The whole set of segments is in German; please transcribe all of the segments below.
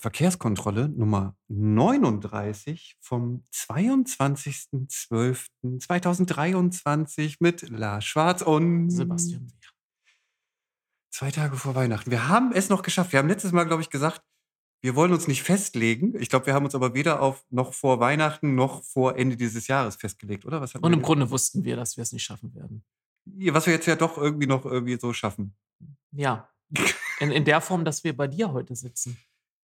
Verkehrskontrolle Nummer 39 vom 22.12.2023 mit Lars Schwarz und Sebastian Wehr. zwei Tage vor Weihnachten. Wir haben es noch geschafft. Wir haben letztes Mal, glaube ich, gesagt, wir wollen uns nicht festlegen. Ich glaube, wir haben uns aber weder auf noch vor Weihnachten noch vor Ende dieses Jahres festgelegt, oder? Was Und im Grunde wussten wir, dass wir es nicht schaffen werden. Was wir jetzt ja doch irgendwie noch irgendwie so schaffen. Ja. In, in der Form, dass wir bei dir heute sitzen.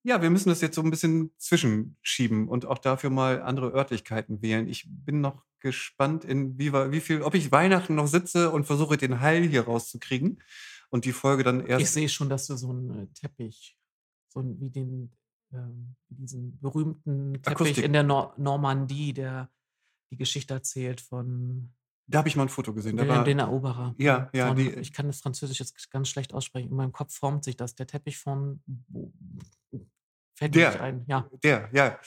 Ja, wir müssen das jetzt so ein bisschen zwischenschieben und auch dafür mal andere Örtlichkeiten wählen. Ich bin noch gespannt, in wie, wie viel, ob ich Weihnachten noch sitze und versuche, den Heil hier rauszukriegen und die Folge dann erst. Ich sehe schon, dass du so einen äh, Teppich, so ein, wie den, ähm, diesen berühmten Teppich Akustik. in der Nor Normandie, der die Geschichte erzählt von Da habe ich mal ein Foto gesehen. Da war, den Eroberer. Ja, ja, Von, die- ich kann das Französisch jetzt ganz schlecht aussprechen. In meinem Kopf formt sich das. Der Teppich von. Fällt Der. nicht ein. Ja. der, ja.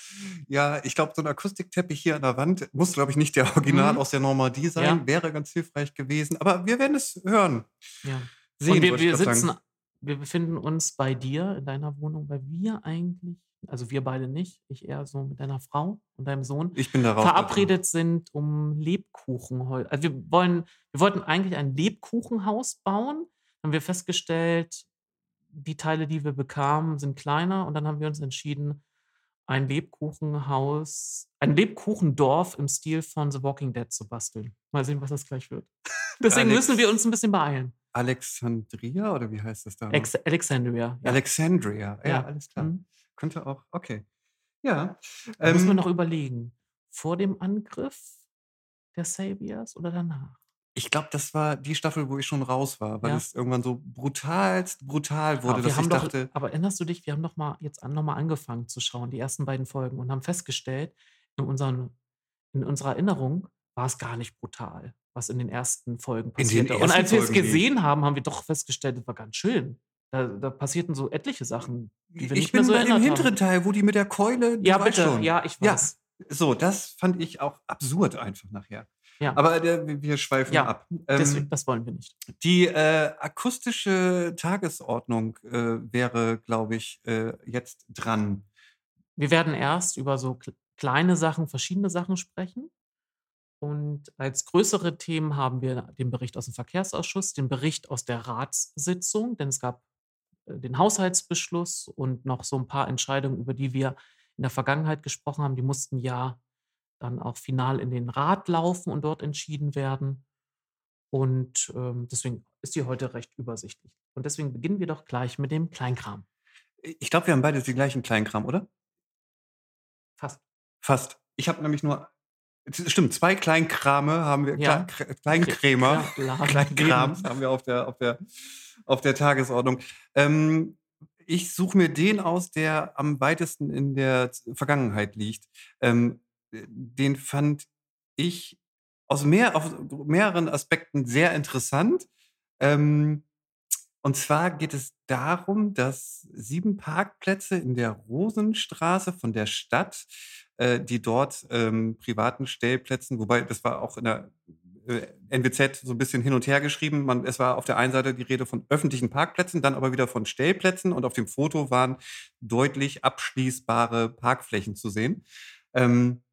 Ja, ich glaube, so ein Akustikteppich hier an der Wand muss, glaube ich, nicht der Original Mhm. aus der Normandie sein. Ja. Wäre ganz hilfreich gewesen. Aber wir werden es hören. ja. Sehen, Und wir, wir sitzen, sagen. wir befinden uns bei dir in deiner Wohnung, weil wir eigentlich, also wir beide nicht, ich eher so mit deiner Frau und deinem Sohn, Ich bin darauf. verabredet sind, um Lebkuchen. Also wir wollen, wir wollten eigentlich ein Lebkuchenhaus bauen. Haben wir festgestellt, die Teile, die wir bekamen, sind kleiner und dann haben wir uns entschieden, ein Lebkuchenhaus, ein Lebkuchendorf im Stil von The Walking Dead zu basteln. Mal sehen, was das gleich wird. Deswegen Alex- müssen wir uns ein bisschen beeilen. Alexandria oder wie heißt das da? Ex Alexandria. Ja. Alexandria. Ja, Ja. alles klar. Mhm. Könnte auch. Okay. Ja. Da müssen wir ähm, noch überlegen. Vor dem Angriff der Saviors oder danach? Ich glaube, das war die Staffel, wo ich schon raus war, weil Ja. es irgendwann so brutalst brutal wurde, aber, dass ich doch, dachte, aber erinnerst du dich, wir haben noch mal jetzt an, noch mal angefangen zu schauen, die ersten beiden Folgen, und haben festgestellt, in, unseren, in unserer Erinnerung war es gar nicht brutal, was in den ersten Folgen den passierte. Und ersten als wir es gesehen haben, haben wir doch festgestellt, das war ganz schön. Da, da passierten so etliche Sachen, die wir ich nicht mehr bin so bei dem hinteren haben. Teil, wo die mit der Keule. Ja, bitte. schon. Ja, ich Ja. weiß. So, das fand ich auch absurd einfach nachher. Ja. Aber äh, wir- schweifen Ja, ab. Deswegen, Ähm, das wollen wir nicht. die äh, akustische Tagesordnung äh, wäre, glaube ich, äh, jetzt dran. Wir werden erst über so kl- kleine Sachen, verschiedene Sachen sprechen. Und als größere Themen haben wir den Bericht aus dem Verkehrsausschuss, den Bericht aus der Ratssitzung, denn es gab äh, den Haushaltsbeschluss und noch so ein paar Entscheidungen, über die wir in der Vergangenheit gesprochen haben. Die mussten ja dann auch final in den Rat laufen und dort entschieden werden. Und ähm, deswegen ist die heute recht übersichtlich. Und deswegen beginnen wir doch gleich mit dem Kleinkram. Ich glaube, wir haben beide den gleichen Kleinkram, oder? Fast. Fast. Ich habe nämlich nur. Stimmt, zwei Kleinkrame haben wir. Ja. Kle- Kleinkrämer. Kleinkrams haben wir auf der, auf der, auf der Tagesordnung. Ähm, ich suche mir den aus, der am weitesten in der Vergangenheit liegt. Ähm, den fand ich aus mehr, auf mehreren Aspekten sehr interessant. Ähm, und zwar geht es darum, dass sieben Parkplätze in der Rosenstraße von der Stadt, äh, die dort ähm, privaten Stellplätzen, wobei das war auch in der äh, NWZ so ein bisschen hin und her geschrieben. Man, es war auf der einen Seite die Rede von öffentlichen Parkplätzen, dann aber wieder von Stellplätzen und auf dem Foto waren deutlich abschließbare Parkflächen zu sehen. Ähm,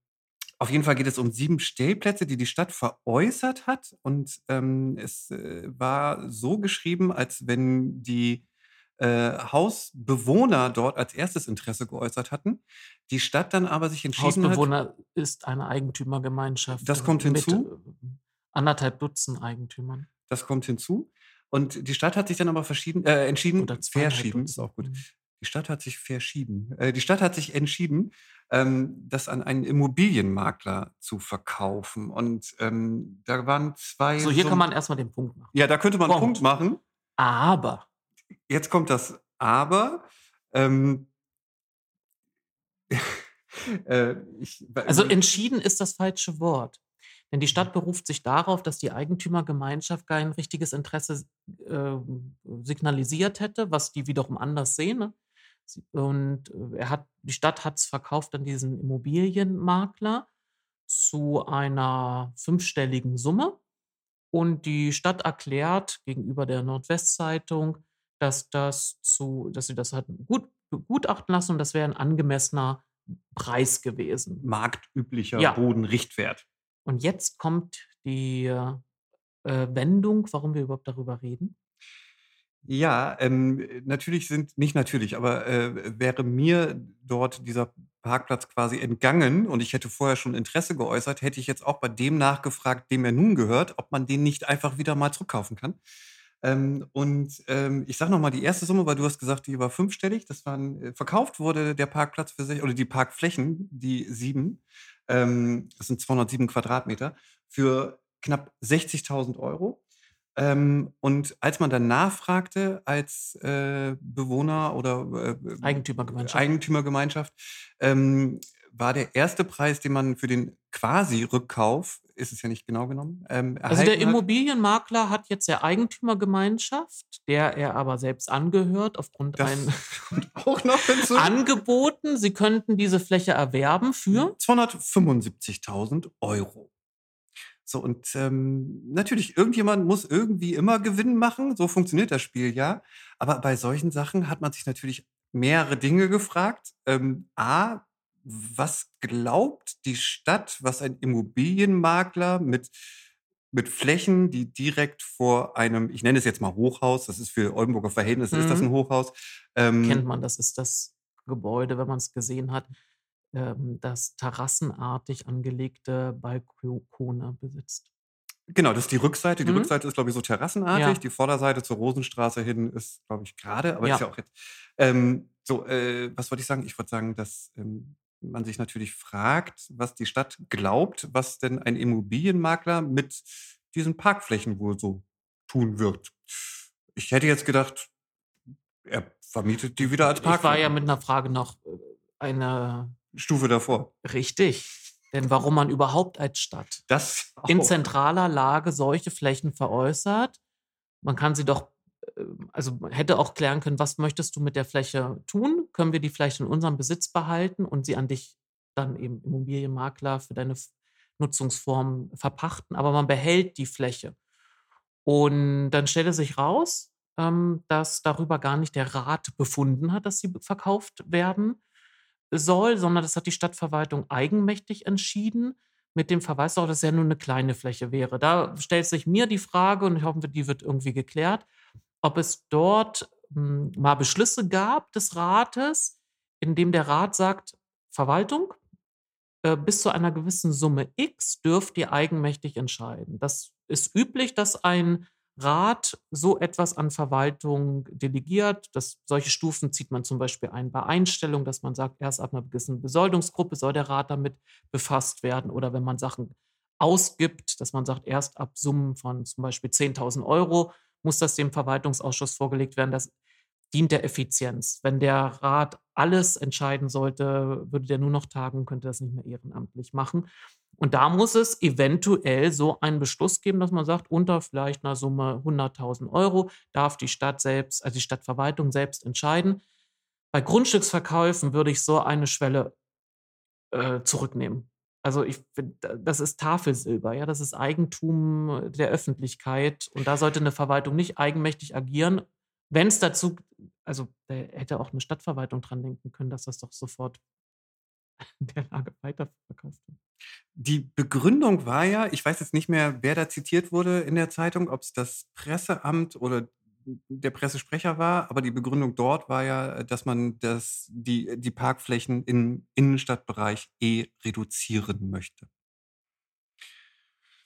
auf jeden Fall geht es um sieben Stellplätze, die die Stadt veräußert hat. Und ähm, es äh, war so geschrieben, als wenn die äh, Hausbewohner dort als erstes Interesse geäußert hatten. Die Stadt dann aber sich entschieden hat. Hausbewohner ist eine Eigentümergemeinschaft. Das kommt mit, hinzu? äh, anderthalb Dutzend Eigentümern. Das kommt hinzu. Und die Stadt hat sich dann aber verschieden, äh, entschieden, verschieben, ist auch gut. Mhm. Die Stadt hat sich verschieben. Äh, die Stadt hat sich entschieden, ähm, das an einen Immobilienmakler zu verkaufen. Und ähm, da waren zwei. So, hier so- kann man erstmal den Punkt machen. Ja, da könnte man einen Punkt. Punkt machen. Aber Jetzt kommt das Aber. Ähm, äh, ich, Also entschieden ist das falsche Wort. Denn die Stadt beruft sich darauf, dass die Eigentümergemeinschaft kein richtiges Interesse äh, signalisiert hätte, was die wiederum anders sehen. Ne? Und äh, er hat, die Stadt hat es verkauft an diesen Immobilienmakler zu einer fünfstelligen Summe. Und die Stadt erklärt gegenüber der Nordwestzeitung, dass das zu, dass sie das halt gut begutachten lassen und das wäre ein angemessener Preis gewesen. Marktüblicher Ja. Bodenrichtwert. Und jetzt kommt die, äh, Wendung, warum wir überhaupt darüber reden. Ja, ähm, natürlich sind nicht natürlich, aber, äh, wäre mir dort dieser Parkplatz quasi entgangen und ich hätte vorher schon Interesse geäußert, hätte ich jetzt auch bei dem nachgefragt, dem er nun gehört, ob man den nicht einfach wieder mal zurückkaufen kann. Ähm, und, ähm, ich sage noch mal die erste Summe, weil du hast gesagt, die war fünfstellig. Das waren äh, verkauft wurde der Parkplatz für sich oder die Parkflächen, die 7, ähm, das sind 207 Quadratmeter, für knapp 60.000 €. Ähm, und als man dann nachfragte als, äh, Bewohner oder, äh, Eigentümergemeinschaft. Eigentümergemeinschaft, ähm, war der erste Preis, den man für den quasi Rückkauf ist es ja nicht genau genommen, ähm, Also, der hat Immobilienmakler hat jetzt der Eigentümergemeinschaft, der er aber selbst angehört, aufgrund Das ein kommt auch noch hinzu. angeboten, sie könnten diese Fläche erwerben für 275.000 €. So und, ähm, natürlich, irgendjemand muss irgendwie immer Gewinn machen, so funktioniert das Spiel ja. Aber bei solchen Sachen hat man sich natürlich mehrere Dinge gefragt. Ähm, A: Was glaubt die Stadt, was ein Immobilienmakler mit mit Flächen, die direkt vor einem ich nenne es jetzt mal Hochhaus, das ist für Oldenburger Verhältnisse ist das Mhm. 'n Hochhaus, Kennt ähm man, das ist das Gebäude, wenn man's gesehen hat, das terrassenartig angelegte Balkone besitzt. Genau, das ist die Rückseite. Die Mhm. Rückseite ist, glaube ich, so terrassenartig. Ja. Die Vorderseite zur Rosenstraße hin ist, glaube ich, gerade, aber ist Ja. ja auch jetzt ähm, so, äh, was wollte ich sagen? Ich wollte sagen, dass, ähm, man sich natürlich fragt, was die Stadt glaubt, was denn ein Immobilienmakler mit diesen Parkflächen wohl so tun wird. Ich hätte jetzt gedacht, er vermietet die wieder als Ich war ja mit 'ner Frage noch, äh, eine Stufe davor. Richtig. Denn warum man überhaupt als Stadt Das in zentraler Lage solche Flächen veräußert. Man kann sie doch äh, also, man hätte auch klären können: „Was möchtest du mit der Fläche tun? Können wir die vielleicht in unserem Besitz behalten und sie an dich dann eben Immobilienmakler für deine Nutzungsform verpachten?“ Aber man behält die Fläche. Und dann stellte sich raus, ähm, dass darüber gar nicht der Rat befunden hat, dass sie verkauft werden soll, sondern das hat die Stadtverwaltung eigenmächtig entschieden mit dem Verweis darauf, dass es ja nur 'ne kleine Fläche wäre. Da stellt sich mir die Frage und ich hoffe, die wird irgendwie geklärt, ob es dort, hm, mal Beschlüsse gab des Rates, in dem der Rat sagt: „Verwaltung, äh, bis zu einer gewissen Summe X dürft ihr eigenmächtig entscheiden.“ Das ist üblich, dass ein Rat so etwas an Verwaltung delegiert. Das solche Stufen zieht man zum Beispiel ein bei Einstellung, dass man sagt, erst ab 'ner gewissen Besoldungsgruppe soll der Rat damit befasst werden oder wenn man Sachen ausgibt, dass man sagt, erst ab Summen von zum Beispiel 10.000 € muss das dem Verwaltungsausschuss vorgelegt werden. Das dient der Effizienz. Wenn der Rat alles entscheiden sollte, würde der nur noch tagen könnte das nicht mehr ehrenamtlich machen. Und da muss es eventuell so einen Beschluss geben, dass man sagt, unter vielleicht 'ner Summe 100.000 € darf die Stadt selbst also, die Stadtverwaltung selbst entscheiden. Bei Grundstücksverkäufen würde ich so eine Schwelle, äh, zurücknehmen. Also, ich das ist Tafelsilber, ja, das ist Eigentum der Öffentlichkeit und da sollte 'ne Verwaltung nicht eigenmächtig agieren. Wenn's dazu also, da hätte auch 'ne Stadtverwaltung dran denken können, dass das doch sofort der Lage weiterverkauft wird. Die Begründung war ja ich weiß jetzt nicht mehr, wer da zitiert wurde in der Zeitung, ob's das Presseamt oder der Pressesprecher war, aber die Begründung dort war ja, dass man das die die Parkflächen im Innenstadtbereich eh reduzieren möchte.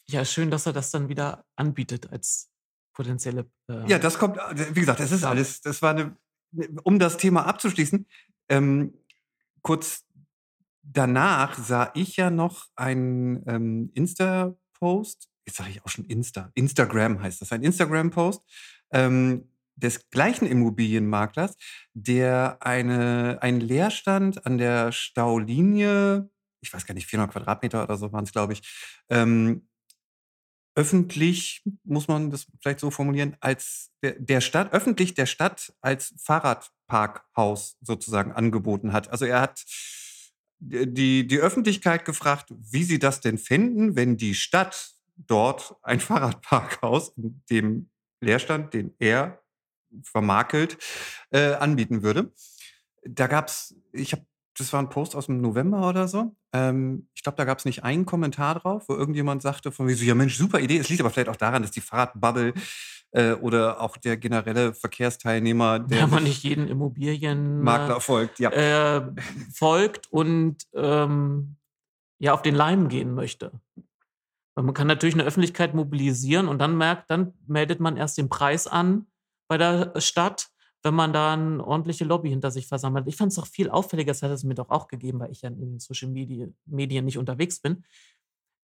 Ja, schön, dass er das dann wieder anbietet als potenzielle, äh Ja, das kommt a wie gesagt, das ist alles das war 'ne um das Thema abzuschließen, ähm, kurz danach sah ich ja noch einen, ähm, Insta-Post. Jetzt sage ich auch schon Insta. Instagram heißt das, ein Instagram-Post, ähm, des gleichen Immobilienmaklers, der eine einen Leerstand an der Staulinie ich weiß gar nicht, 400 Quadratmeter oder so waren's, glaube ich, ähm, öffentlich, muss man das vielleicht so formulieren, als der der Stadt öffentlich der Stadt als Fahrradparkhaus sozusagen angeboten hat. Also, er hat die die Öffentlichkeit gefragt, wie sie das denn fänden, wenn die Stadt dort ein Fahrradparkhaus in dem Leerstand, den er vermakelt, äh, anbieten würde. Da gab's ich habe das war 'n Post aus'm November oder so. Ähm, ich glaube, da gab's nicht einen Kommentar drauf, wo irgendjemand sagte von wegen so: „Ja Mensch, super Idee.“ Es liegt aber vielleicht auch daran, dass die Fahrradbubble, äh, oder auch der generelle Verkehrsteilnehmer, der Wenn man nicht jeden Immobilien äh, Makler folgt, ja. äh, folgt und, ähm, ja, auf den Leim gehen möchte. Weil man kann natürlich 'ne Öffentlichkeit mobilisieren und dann merkt dann meldet man erst den Preis an bei der Stadt, wenn man da 'n ordentliche Lobby hinter sich versammelt. Ich fand's doch viel auffälliger, das hat es mir doch auch gegeben, weil ich ja in den Social Medi Medien nicht unterwegs bin,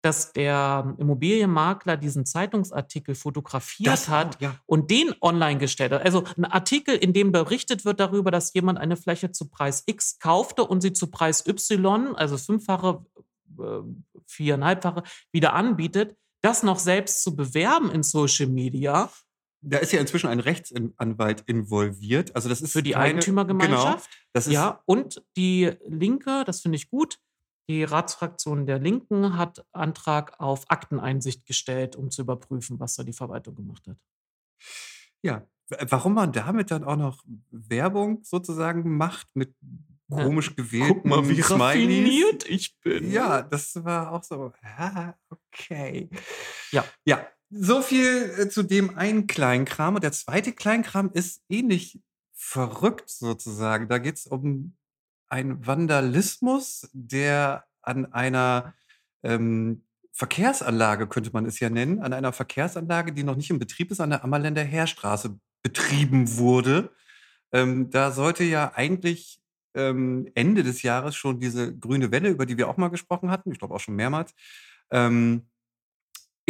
dass der Immobilienmakler diesen Zeitungsartikel fotografiert Das hat ja. und den online gestellt hat. Also 'n Artikel, in dem berichtet wird darüber, dass jemand eine Fläche zu Preis X kaufte und sie zu Preis Y, also Fünffache, äh, viereinhalbfache wieder anbietet. Das noch selbst zu bewerben in Social Media Da ist ja inzwischen ein Rechtsin Anwalt involviert. Also, das ist für die keine genau, Eigentümergemeinschaft. das ist Ja, und die Linke, das finde ich gut, die Ratsfraktion der Linken hat Antrag auf Akteneinsicht gestellt, um zu überprüfen, was da die Verwaltung gemacht hat. Ja, warum man damit dann auch noch Werbung sozusagen macht mit komisch „Guck mal, wie gewählten Smileys. raffiniert ich bin.“ Ja, das war auch so: „Ah, okay.“ Ja. Ja, so viel, äh, zu dem einen Kleinkram. Und der 2. Kleinkram ist ähnlich verrückt sozusagen. Da geht's um einen Vandalismus, der an einer, ähm, Verkehrsanlage, könnte man es ja nennen an einer Verkehrsanlage, die noch nicht in Betrieb ist, an der Ammerländer Heerstraße betrieben wurde. Ähm, da sollte ja eigentlich, ähm, Ende des Jahres schon diese grüne Welle, über die wir auch mal gesprochen hatten, ich glaube auch schon mehrmals, ähm,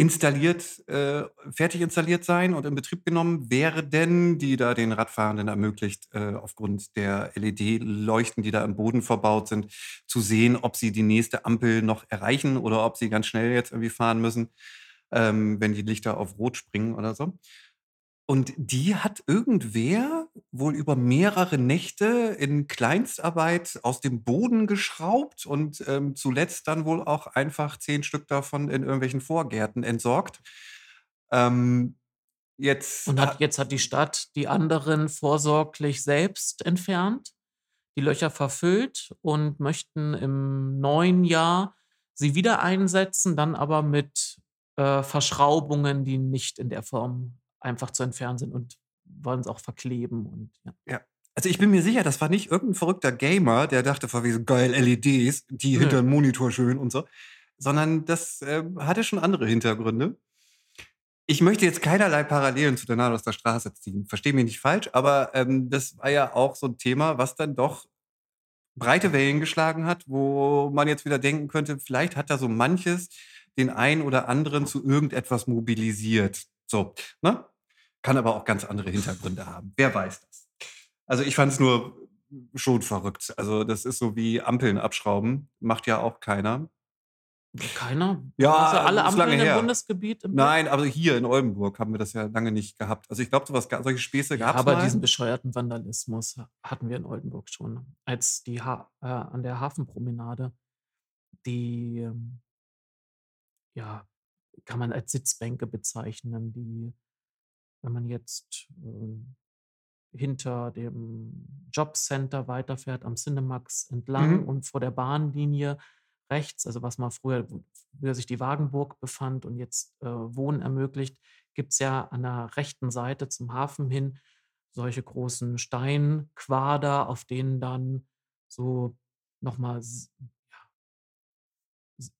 installiert äh, fertig installiert sein und in Betrieb genommen werden, die da den Radfahrenden ermöglicht, äh, aufgrund der LED-Leuchten, die da im Boden verbaut sind, zu sehen, ob sie die nächste Ampel noch erreichen oder ob sie ganz schnell jetzt irgendwie fahren müssen, ähm, wenn die Lichter auf Rot springen oder so. Und die hat irgendwer wohl über mehrere Nächte in Kleinstarbeit aus dem Boden geschraubt und, ähm, zuletzt dann wohl auch einfach 10 Stück davon in irgendwelchen Vorgärten entsorgt. Ähm, jetzt Und ha hat jetzt hat die Stadt die anderen vorsorglich selbst entfernt, die Löcher verfüllt und möchten im neuen Jahr sie wieder einsetzen, dann aber mit, äh, Verschraubungen, die nicht in der Form einfach zu entfernen sind und wollen's auch verkleben und ja. Ja. Also, ich bin mir sicher, das war nicht irgend 'n verrückter Gamer, der dachte wegen so: „Geil, LEDs, die Nö. hinter 'n Monitor schön“ und so, sondern das, ähm, hatte schon andere Hintergründe. Ich möchte jetzt keinerlei Parallelen zu der Nadoster Straße ziehen, verstehe mich nicht falsch, aber, ähm, das war ja auch so 'n Thema, was dann doch breite Wellen geschlagen hat, wo man jetzt wieder denken könnte, vielleicht hat da so manches den einen oder anderen zu irgendetwas mobilisiert. So, ne? Kann aber auch ganz andere Hintergründe haben. Wer weiß das? Also, ich fand's nur schon verrückt. Also, das ist so wie Ampeln abschrauben, macht ja auch keiner. Keiner? Ja, du alle Ampeln im her. Bundesgebiet im? Nein, aber hier in Oldenburg haben wir das ja lange nicht gehabt. Also, ich glaube, solche Späße Ja, gab's aber mal. diesen bescheuerten Vandalismus ha hatten wir in Oldenburg schon, als die Ha äh, an der Hafenpromenade die, ähm ja, kann man als Sitzbänke bezeichnen, die wenn man jetzt, ähm, hinter dem Jobcenter weiterfährt am Cinemax entlang Mhm. und vor der Bahnlinie rechts, also was mal früher wo früher sich die Wagenburg befand und jetzt, äh, Wohnen ermöglicht, gibt's ja an der rechten Seite zum Hafen hin solche großen Steinquader, auf denen dann so noch mal s ja S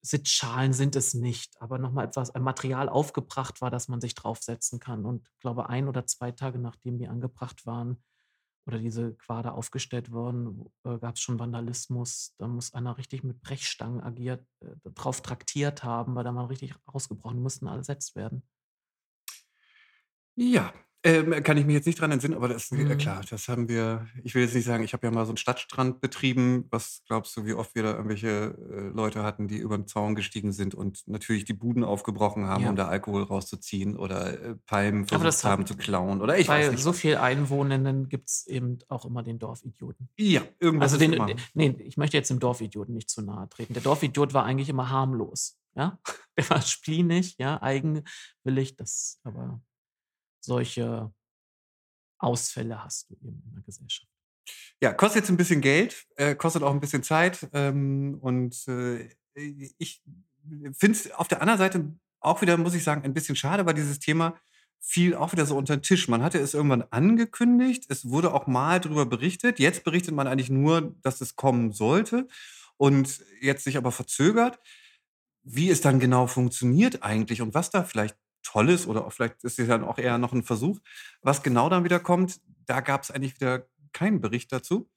Sitzschalen sind es nicht, aber noch mal etwas ein Material aufgebracht war, dass man sich draufsetzen kann. Und glaube, 1 oder 2 Tage, nachdem die angebracht waren oder diese Quader aufgestellt wurden, äh, gab's schon Vandalismus. Da muss einer richtig mit Brechstangen agiert äh, drauf traktiert haben, weil da mal richtig ausgebrochen mussten ersetzt werden. Ja, ähm, kann ich mich jetzt nicht dran entsinnen, aber das äh, Mhm. klar, das haben wir ich will jetzt nicht sagen, ich habe ja mal so 'n Stadtstrand betrieben. Was glaubst du, wie oft wir da irgendwelche, äh, Leute hatten, die über 'n Zaun gestiegen sind und natürlich die Buden aufgebrochen haben, um Ja. da Alkohol rauszuziehen oder, äh, Palmen versucht haben zu klauen oder ich weiß bei nicht so viel Einwohnenden gibt's eben auch immer den Dorfidioten. Ja, irgendwas Also, ist den immer. d ne, ich möchte jetzt dem Dorfidioten nicht zu nahe treten. Der Dorfidiot war eigentlich immer harmlos, ja? Der war spleenig, ja, eigenwillig, das aber solche Ausfälle hast du eben in der Gesellschaft. Ja, kostet jetzt ein bisschen Geld, äh, kostet auch ein bisschen Zeit. Ähm, und äh, ich finde es auf der anderen Seite auch wieder, muss ich sagen, ein bisschen schade, weil dieses Thema fiel auch wieder so unter den Tisch. Man hatte es irgendwann angekündigt, es wurde auch mal darüber berichtet. Jetzt berichtet man eigentlich nur, dass es kommen sollte und jetzt sich aber verzögert. Wie es dann genau funktioniert eigentlich und was da vielleicht toll ist oder vielleicht ist es dann auch eher noch ein Versuch, was genau dann wieder kommt, da gab es eigentlich wieder keinen Bericht dazu.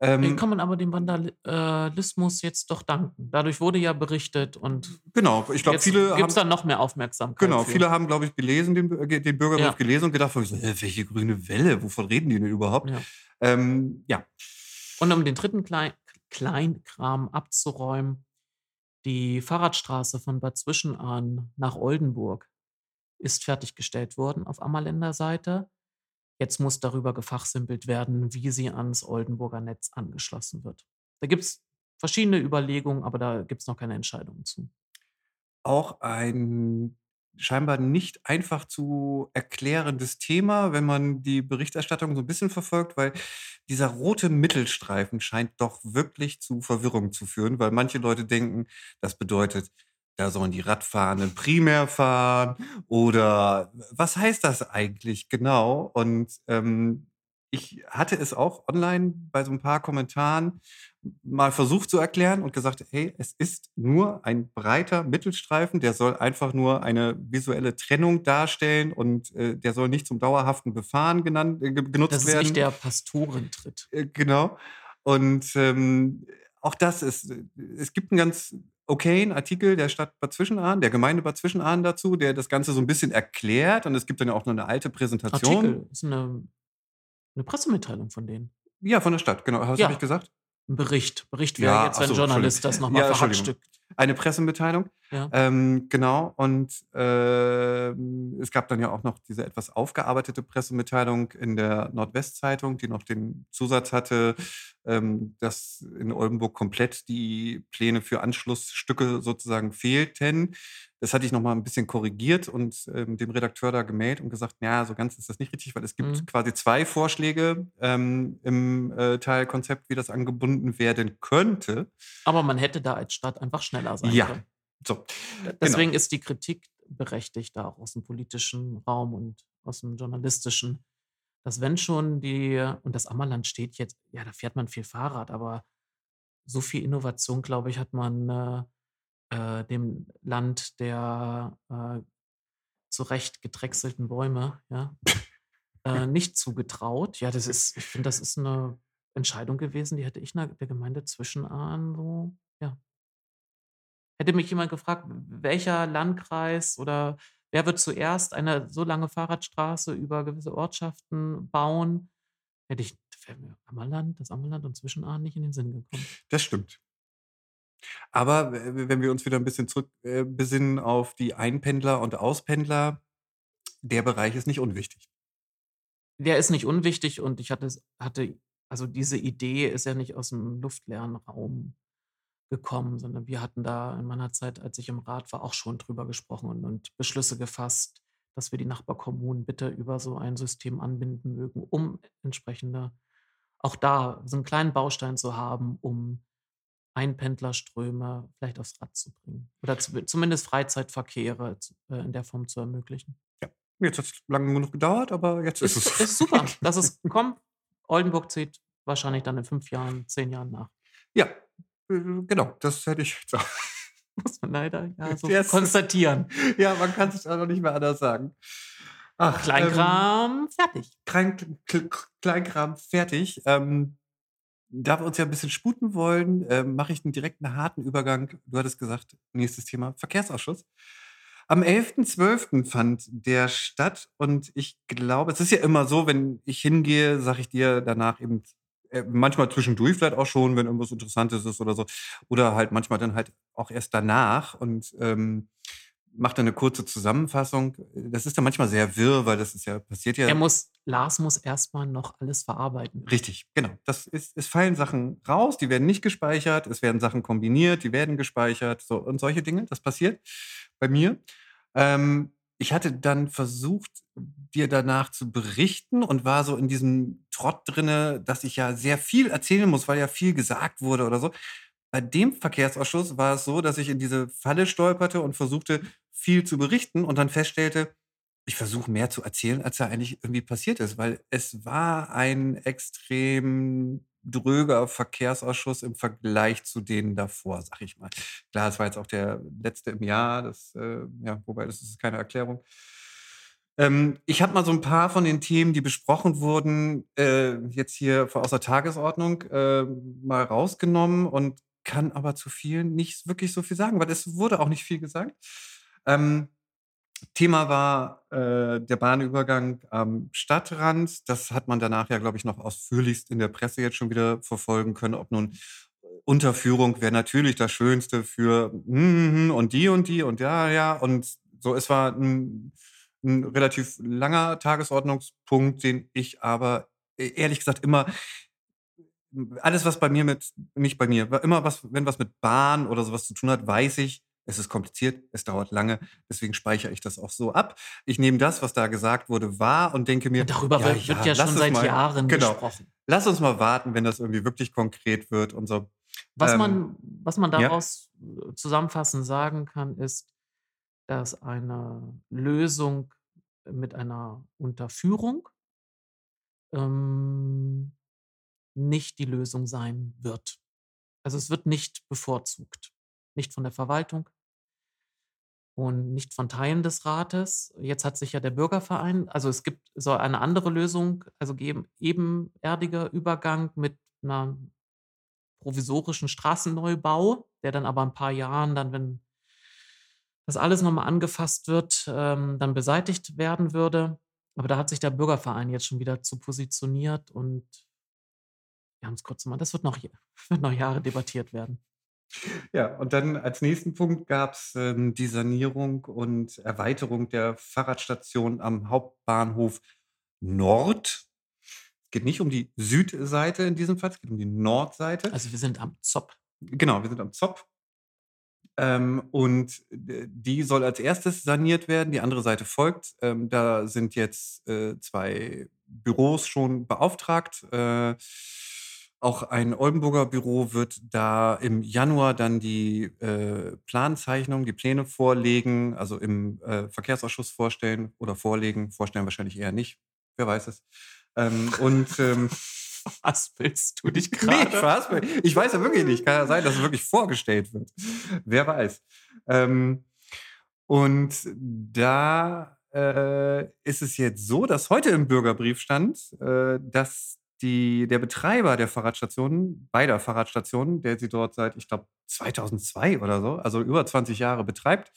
Ähm, kann man aber dem Vandalismus jetzt doch danken. Dadurch wurde ja berichtet und genau, ich glaube, viele gibt es dann noch mehr Aufmerksamkeit. Genau, für. viele haben, glaube ich, gelesen, den, äh, den Bürgerbrief ja. gelesen und gedacht, so, welche grüne Welle, wovon reden die denn überhaupt? Ja. Ähm, ja. Und um den dritten Klein Kleinkram abzuräumen, die Fahrradstraße von Bad Zwischenahn nach Oldenburg ist fertiggestellt worden auf Ammerländer Seite. Jetzt muss darüber gefachsimpelt werden, wie sie ans Oldenburger Netz angeschlossen wird. Da gibt es verschiedene Überlegungen, aber da gibt es noch keine Entscheidungen zu. Auch ein scheinbar nicht einfach zu erklärendes Thema, wenn man die Berichterstattung so ein bisschen verfolgt, weil dieser rote Mittelstreifen scheint doch wirklich zu Verwirrung zu führen, weil manche Leute denken, das bedeutet da sollen die Radfahrenden primär fahren oder was heißt das eigentlich genau? Und ähm, ich hatte es auch online bei so ein paar Kommentaren mal versucht zu erklären und gesagt, hey, es ist nur ein breiter Mittelstreifen, der soll einfach nur eine visuelle Trennung darstellen und äh, der soll nicht zum dauerhaften Befahren genannt, äh, genutzt werden. Das ist nicht der Pastorentritt. Äh, genau. Und ähm, auch das ist, es gibt einen ganz okayen Artikel der Stadt Bad Zwischenahn, der Gemeinde Bad Zwischenahn dazu, der das Ganze so ein bisschen erklärt. Und es gibt dann ja auch noch eine alte Präsentation. Artikel ist eine, eine Pressemitteilung von denen. Ja, von der Stadt, genau. Was ja. habe ich gesagt? Ein Bericht. Bericht wäre ja, jetzt, wenn ein Journalist das nochmal ja, verhackstückt. Eine Pressemitteilung. Ja. Ähm, genau. Und äh, es gab dann ja auch noch diese etwas aufgearbeitete Pressemitteilung in der Nordwestzeitung, die noch den Zusatz hatte, ähm, dass in Oldenburg komplett die Pläne für Anschlussstücke sozusagen fehlten. Das hatte ich noch mal ein bisschen korrigiert und ähm, dem Redakteur da gemailt und gesagt, ja, so ganz ist das nicht richtig, weil es gibt mhm. quasi zwei Vorschläge ähm, im äh, Teilkonzept, wie das angebunden werden könnte. Aber man hätte da als Stadt einfach schneller sein ja. können. So. Deswegen genau. ist die Kritik berechtigt da auch aus dem politischen Raum und aus dem journalistischen, dass wenn schon die, und das Ammerland steht jetzt, ja, da fährt man viel Fahrrad, aber so viel Innovation, glaube ich, hat man äh, äh, dem Land der äh, zurecht gedrechselten Bäume, ja, äh, nicht zugetraut. Ja, das ist, ich finde, das ist eine Entscheidung gewesen, die hätte ich der Gemeinde Zwischenahn so, ja. Hätte mich jemand gefragt, welcher Landkreis oder wer wird zuerst eine so lange Fahrradstraße über gewisse Ortschaften bauen, hätte ich, wäre mir Ammerland, das Ammerland und Zwischenahn nicht in den Sinn gekommen. Das stimmt. Aber wenn wir uns wieder ein bisschen zurück äh, auf die Einpendler und Auspendler, der Bereich ist nicht unwichtig. Der ist nicht unwichtig und ich hatte, hatte also diese Idee ist ja nicht aus dem luftleeren Raum gekommen, sondern wir hatten da in meiner Zeit, als ich im Rat war, auch schon drüber gesprochen und, und Beschlüsse gefasst, dass wir die Nachbarkommunen bitte über so ein System anbinden mögen, um entsprechende, auch da so einen kleinen Baustein zu haben, um Einpendlerströme vielleicht aufs Rad zu bringen. Oder zu, zumindest Freizeitverkehre äh, in der Form zu ermöglichen. Ja, jetzt hat es lange genug gedauert, aber jetzt ist, ist es. Ist super, dass es kommt. Oldenburg zieht wahrscheinlich dann in fünf Jahren, zehn Jahren nach. Ja, genau, das hätte ich jetzt auch. Muss man leider ja, so yes. konstatieren. Ja, man kann es auch noch nicht mehr anders sagen. Ach, Kleinkram ähm, fertig. Klein, Kleinkram fertig. Ähm, da wir uns ja ein bisschen sputen wollen, äh, mache ich einen direkten harten Übergang. Du hattest gesagt, nächstes Thema Verkehrsausschuss. Am 11.12. fand der statt und ich glaube, es ist ja immer so, wenn ich hingehe, sage ich dir danach eben äh, manchmal zwischendurch vielleicht auch schon, wenn irgendwas Interessantes ist oder so. Oder halt manchmal dann halt auch erst danach. Und ähm, macht eine kurze Zusammenfassung. Das ist dann manchmal sehr wirr, weil das ist ja passiert ja. Er muss, Lars muss erstmal noch alles verarbeiten. Richtig, genau. Das ist, es fallen Sachen raus, die werden nicht gespeichert, es werden Sachen kombiniert, die werden gespeichert, so und solche Dinge. Das passiert bei mir. Ähm, ich hatte dann versucht, dir danach zu berichten und war so in diesem Trott drinne, dass ich ja sehr viel erzählen muss, weil ja viel gesagt wurde oder so. Bei dem Verkehrsausschuss war es so, dass ich in diese Falle stolperte und versuchte, viel zu berichten und dann feststellte, ich versuche mehr zu erzählen, als da eigentlich irgendwie passiert ist, weil es war ein extrem dröger Verkehrsausschuss im Vergleich zu denen davor, sag ich mal. Klar, es war jetzt auch der letzte im Jahr, das, äh, ja, wobei das ist keine Erklärung. Ähm, ich habe mal so ein paar von den Themen, die besprochen wurden, äh, jetzt hier aus der Tagesordnung äh, mal rausgenommen und kann aber zu vielen nicht wirklich so viel sagen, weil es wurde auch nicht viel gesagt. Ähm, Thema war äh, der Bahnübergang am Stadtrand. Das hat man danach ja, glaube ich, noch ausführlichst in der Presse jetzt schon wieder verfolgen können. Ob nun Unterführung wäre natürlich das Schönste für mm, und die und die und ja, ja. Und so, es war ein, ein relativ langer Tagesordnungspunkt, den ich aber e, ehrlich gesagt immer alles, was bei mir mit, nicht bei mir, immer was, wenn was mit Bahn oder sowas zu tun hat, weiß ich, es ist kompliziert, es dauert lange, deswegen speichere ich das auch so ab. Ich nehme das, was da gesagt wurde, wahr und denke mir. Und darüber ja, wird ja, ja schon seit mal, Jahren genau, gesprochen. Lass uns mal warten, wenn das irgendwie wirklich konkret wird und so. Was, ähm, man, was man daraus ja? zusammenfassend sagen kann, ist, dass eine Lösung mit einer Unterführung ähm, nicht die Lösung sein wird. Also es wird nicht bevorzugt. Nicht von der Verwaltung, und nicht von Teilen des Rates. Jetzt hat sich ja der Bürgerverein, also es gibt soll eine andere Lösung, also geben ebenerdiger Übergang mit einer provisorischen Straßenneubau, der dann aber ein paar Jahren dann, wenn das alles nochmal angefasst wird, ähm, dann beseitigt werden würde. Aber da hat sich der Bürgerverein jetzt schon wieder zu positioniert und wir haben es kurz mal, das wird noch, wird noch Jahre debattiert werden. Ja, und dann als nächsten Punkt gab's, ähm, die Sanierung und Erweiterung der Fahrradstation am Hauptbahnhof Nord. Es geht nicht um die Südseite in diesem Fall, es geht um die Nordseite. Also wir sind am Zopp. Genau, wir sind am Zopp. Ähm, und die soll als erstes saniert werden, die andere Seite folgt. Ähm, da sind jetzt äh, zwei Büros schon beauftragt. Äh, auch ein Oldenburger Büro wird da im Januar dann die äh, Planzeichnung, die Pläne vorlegen, also im äh, Verkehrsausschuss vorstellen oder vorlegen. Vorstellen wahrscheinlich eher nicht. Wer weiß es. Ähm, und ähm, was willst du dich gerade? Nee, ich weiß ja wirklich nicht. Kann ja sein, dass es wirklich vorgestellt wird. Wer weiß. Ähm, und da äh, ist es jetzt so, dass heute im Bürgerbrief stand, äh, dass die, der Betreiber der Fahrradstation, beider Fahrradstationen, der sie dort seit, ich glaube, 2002 oder so, also über 20 Jahre betreibt,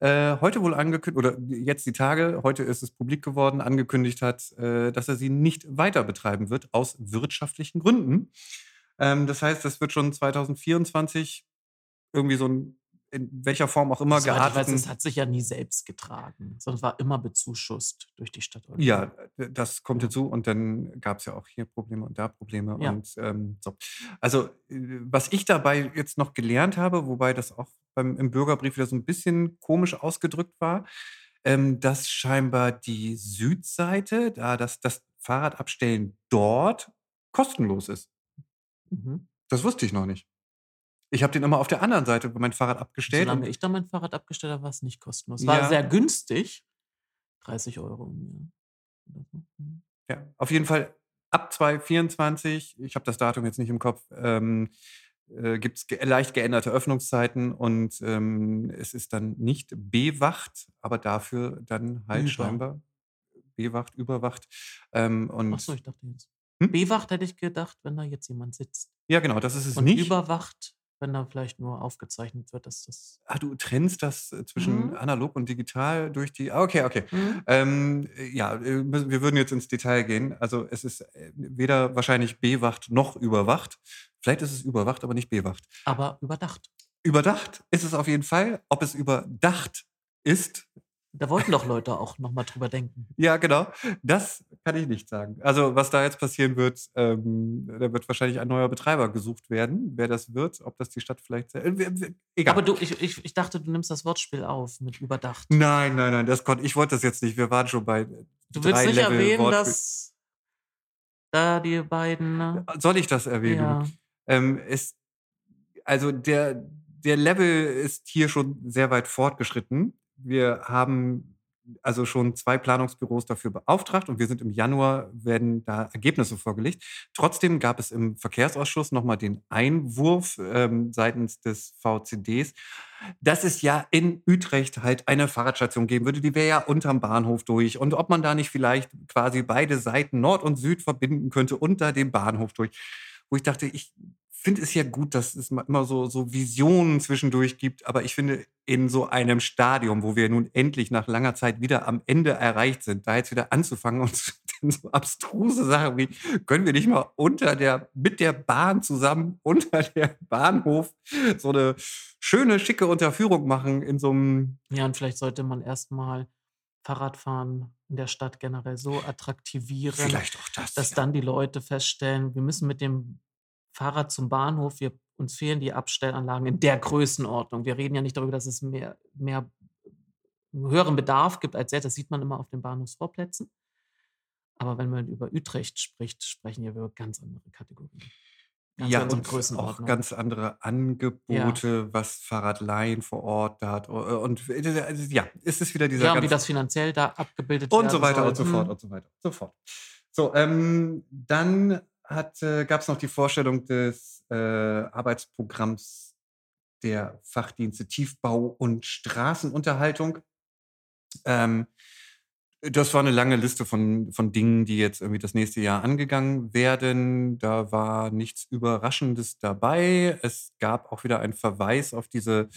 äh, heute wohl angekündigt, oder jetzt die Tage, heute ist es publik geworden, angekündigt hat, äh, dass er sie nicht weiter betreiben wird, aus wirtschaftlichen Gründen. Ähm, das heißt, es wird schon 2024 irgendwie so ein in welcher Form auch immer geartet. Weiß, es hat sich ja nie selbst getragen, sondern war immer bezuschusst durch die Stadt. Oldenburg. Ja, das kommt hinzu. Und dann gab es ja auch hier Probleme und da Probleme. Ja. Und ähm, so. Also, äh, was ich dabei jetzt noch gelernt habe, wobei das auch beim, im Bürgerbrief wieder so ein bisschen komisch ausgedrückt war, ähm, dass scheinbar die Südseite, da das, das Fahrradabstellen dort kostenlos ist. Mhm. Das wusste ich noch nicht. Ich habe den immer auf der anderen Seite mein Fahrrad abgestellt. Solange ich da mein Fahrrad abgestellt habe, war es nicht kostenlos. War ja. sehr günstig. 30 Euro im Jahr. Ja, auf jeden Fall ab 2024, ich habe das Datum jetzt nicht im Kopf, ähm, äh, gibt es ge leicht geänderte Öffnungszeiten und ähm, es ist dann nicht bewacht, aber dafür dann halt Über. scheinbar bewacht, überwacht. Ähm, und Achso, ich dachte jetzt. Hm? Bewacht hätte ich gedacht, wenn da jetzt jemand sitzt. Ja, genau, das ist es und nicht. Überwacht wenn da vielleicht nur aufgezeichnet wird, dass das. Ah, du trennst das äh, zwischen mhm. analog und digital durch die. Ah, okay, okay. Mhm. Ähm, ja, äh, wir würden jetzt ins Detail gehen. Also es ist äh, weder wahrscheinlich bewacht noch überwacht. Vielleicht ist es überwacht, aber nicht bewacht. Aber überdacht. Überdacht ist es auf jeden Fall. Ob es überdacht ist, da wollten doch Leute auch nochmal drüber denken. Ja, genau. Das kann ich nicht sagen. Also, was da jetzt passieren wird, ähm, da wird wahrscheinlich ein neuer Betreiber gesucht werden. Wer das wird, ob das die Stadt vielleicht. Äh, egal. Aber du, ich, ich, ich dachte, du nimmst das Wortspiel auf mit überdacht. Nein, nein, nein, das konnte ich wollte das jetzt nicht. Wir waren schon bei. Du willst nicht Level erwähnen, Wortspiel. dass da die beiden. Ne? Soll ich das erwähnen? Ja. Ähm, es, also der, der Level ist hier schon sehr weit fortgeschritten. Wir haben also schon zwei Planungsbüros dafür beauftragt und wir sind im Januar, werden da Ergebnisse vorgelegt. Trotzdem gab es im Verkehrsausschuss nochmal den Einwurf ähm, seitens des VCDs, dass es ja in Utrecht halt eine Fahrradstation geben würde, die wäre ja unterm Bahnhof durch und ob man da nicht vielleicht quasi beide Seiten Nord und Süd verbinden könnte unter dem Bahnhof durch. Wo ich dachte, ich finde es ja gut, dass es immer so, so Visionen zwischendurch gibt, aber ich finde, in so einem Stadium, wo wir nun endlich nach langer Zeit wieder am Ende erreicht sind, da jetzt wieder anzufangen und so abstruse Sachen wie, können wir nicht mal unter der, mit der Bahn zusammen unter der Bahnhof so eine schöne, schicke Unterführung machen in so einem. Ja, und vielleicht sollte man erstmal Fahrradfahren in der Stadt generell so attraktivieren, dass ja. dann die Leute feststellen, wir müssen mit dem Fahrrad zum Bahnhof, wir, uns fehlen die Abstellanlagen in der Größenordnung. Wir reden ja nicht darüber, dass es mehr, mehr höheren Bedarf gibt als jetzt. Das sieht man immer auf den Bahnhofsvorplätzen. Aber wenn man über Utrecht spricht, sprechen wir über ganz andere Kategorien. Ganz ja, andere und auch ganz andere Angebote, was Fahrradleihen vor Ort da hat. Und äh, also, ja, ist es wieder dieser Ja, und wie das finanziell da abgebildet und werden so weiter soll. und so fort Hm. und so weiter und so fort. So, ähm, dann äh, gab es noch die Vorstellung des äh, Arbeitsprogramms der Fachdienste Tiefbau und Straßenunterhaltung. Ähm, das war eine lange Liste von, von Dingen, die jetzt irgendwie das nächste Jahr angegangen werden. Da war nichts Überraschendes dabei. Es gab auch wieder einen Verweis auf diese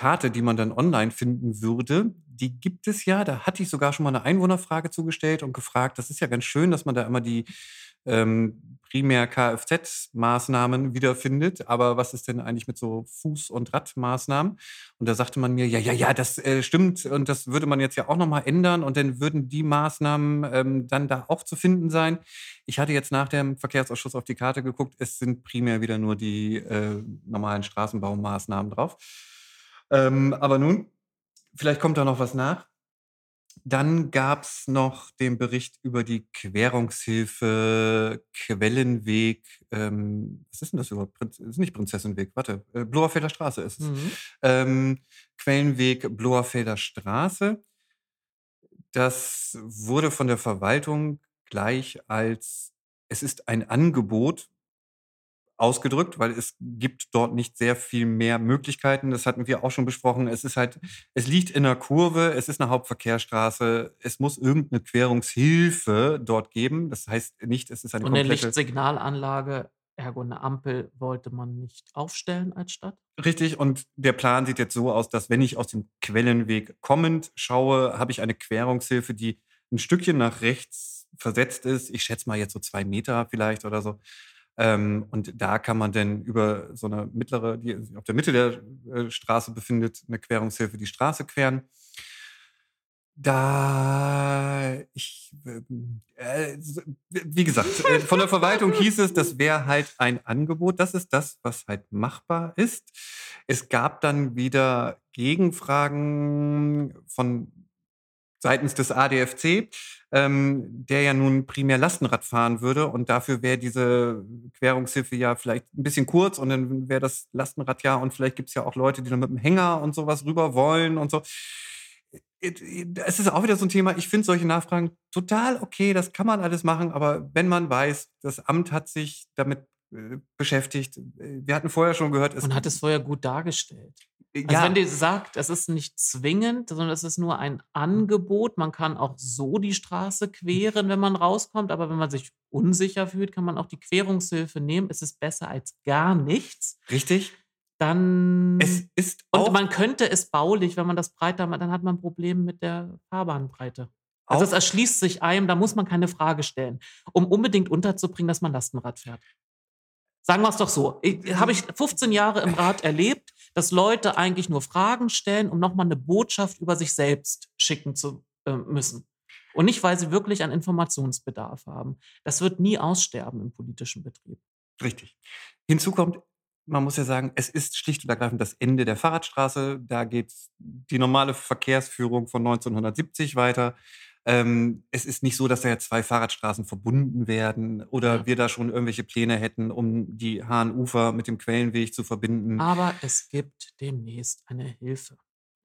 Karte, die man dann online finden würde. Die gibt es ja. Da hatte ich sogar schon mal eine Einwohnerfrage zugestellt und gefragt. Das ist ja ganz schön, dass man da immer die ähm, primär Kfz-Maßnahmen wiederfindet. Aber was ist denn eigentlich mit so Fuß- und Radmaßnahmen? Und da sagte man mir, ja, ja, ja, das äh, stimmt und das würde man jetzt ja auch nochmal ändern und dann würden die Maßnahmen ähm, dann da auch zu finden sein. Ich hatte jetzt nach dem Verkehrsausschuss auf die Karte geguckt, es sind primär wieder nur die äh, normalen Straßenbaumaßnahmen drauf. Ähm, aber nun, vielleicht kommt da noch was nach. Dann gab es noch den Bericht über die Querungshilfe Quellenweg. Ähm, was ist denn das überhaupt? Prinz, ist nicht Prinzessenweg, warte. Äh, Bloerfelder Straße ist es. Mhm. Ähm, Quellenweg Bloerfelder Straße. Das wurde von der Verwaltung gleich als es ist ein Angebot ausgedrückt, weil es gibt dort nicht sehr viel mehr Möglichkeiten. Das hatten wir auch schon besprochen. Es ist halt, es liegt in einer Kurve, es ist eine Hauptverkehrsstraße, es muss irgendeine Querungshilfe dort geben. Das heißt nicht, es ist eine Und eine. Lichtsignalanlage, ergo eine Ampel, wollte man nicht aufstellen als Stadt. Richtig, und der Plan sieht jetzt so aus, dass wenn ich aus dem Quellenweg kommend schaue, habe ich eine Querungshilfe, die ein Stückchen nach rechts versetzt ist. Ich schätze mal jetzt so zwei Meter vielleicht oder so. Ähm, und da kann man dann über so eine mittlere, die sich auf der Mitte der äh, Straße befindet, eine Querungshilfe die Straße queren. Da ich, äh, so- wie gesagt, äh, von der Verwaltung hieß es, das wäre halt ein Angebot. Das ist das, was halt machbar ist. Es gab dann wieder Gegenfragen von seitens des ADFC, ähm, der ja nun primär Lastenrad fahren würde und dafür wäre diese Querungshilfe ja vielleicht ein bisschen kurz und dann wäre das Lastenrad ja und vielleicht gibt es ja auch Leute, die dann mit dem Hänger und sowas rüber wollen und so. Es ist auch wieder so ein Thema, ich finde solche Nachfragen total okay, das kann man alles machen, aber wenn man weiß, das Amt hat sich damit beschäftigt, äh, wir hatten vorher schon gehört, es Und hat es vorher gut dargestellt. Also ja, wenn die sagt, es ist nicht zwingend, sondern es ist nur ein Angebot, man kann auch so die Straße queren, wenn man rauskommt, aber wenn man sich unsicher fühlt, kann man auch die Querungshilfe nehmen. Es ist besser als gar nichts. richtig. Dann Es ist und auch, man könnte es baulich, wenn man das breiter macht, dann hat man ein Problem mit der Fahrbahnbreite. Also es erschließt sich einem, da muss man keine Frage stellen, um unbedingt unterzubringen, dass man Lastenrad fährt. Sagen wir es doch so. Habe ich 15 Jahre im Rat erlebt, dass Leute eigentlich nur Fragen stellen, um nochmal eine Botschaft über sich selbst schicken zu äh, müssen. Und nicht, weil sie wirklich einen Informationsbedarf haben. Das wird nie aussterben im politischen Betrieb. Richtig. Hinzu kommt, man muss ja sagen, es ist schlicht und ergreifend das Ende der Fahrradstraße. Da geht die normale Verkehrsführung von 1970 weiter. Ähm, es ist nicht so, dass da ja zwei Fahrradstraßen verbunden werden oder Ja. wir da schon irgendwelche Pläne hätten, um die Hahnufer mit dem Quellenweg zu verbinden. Aber es gibt demnächst eine Hilfe.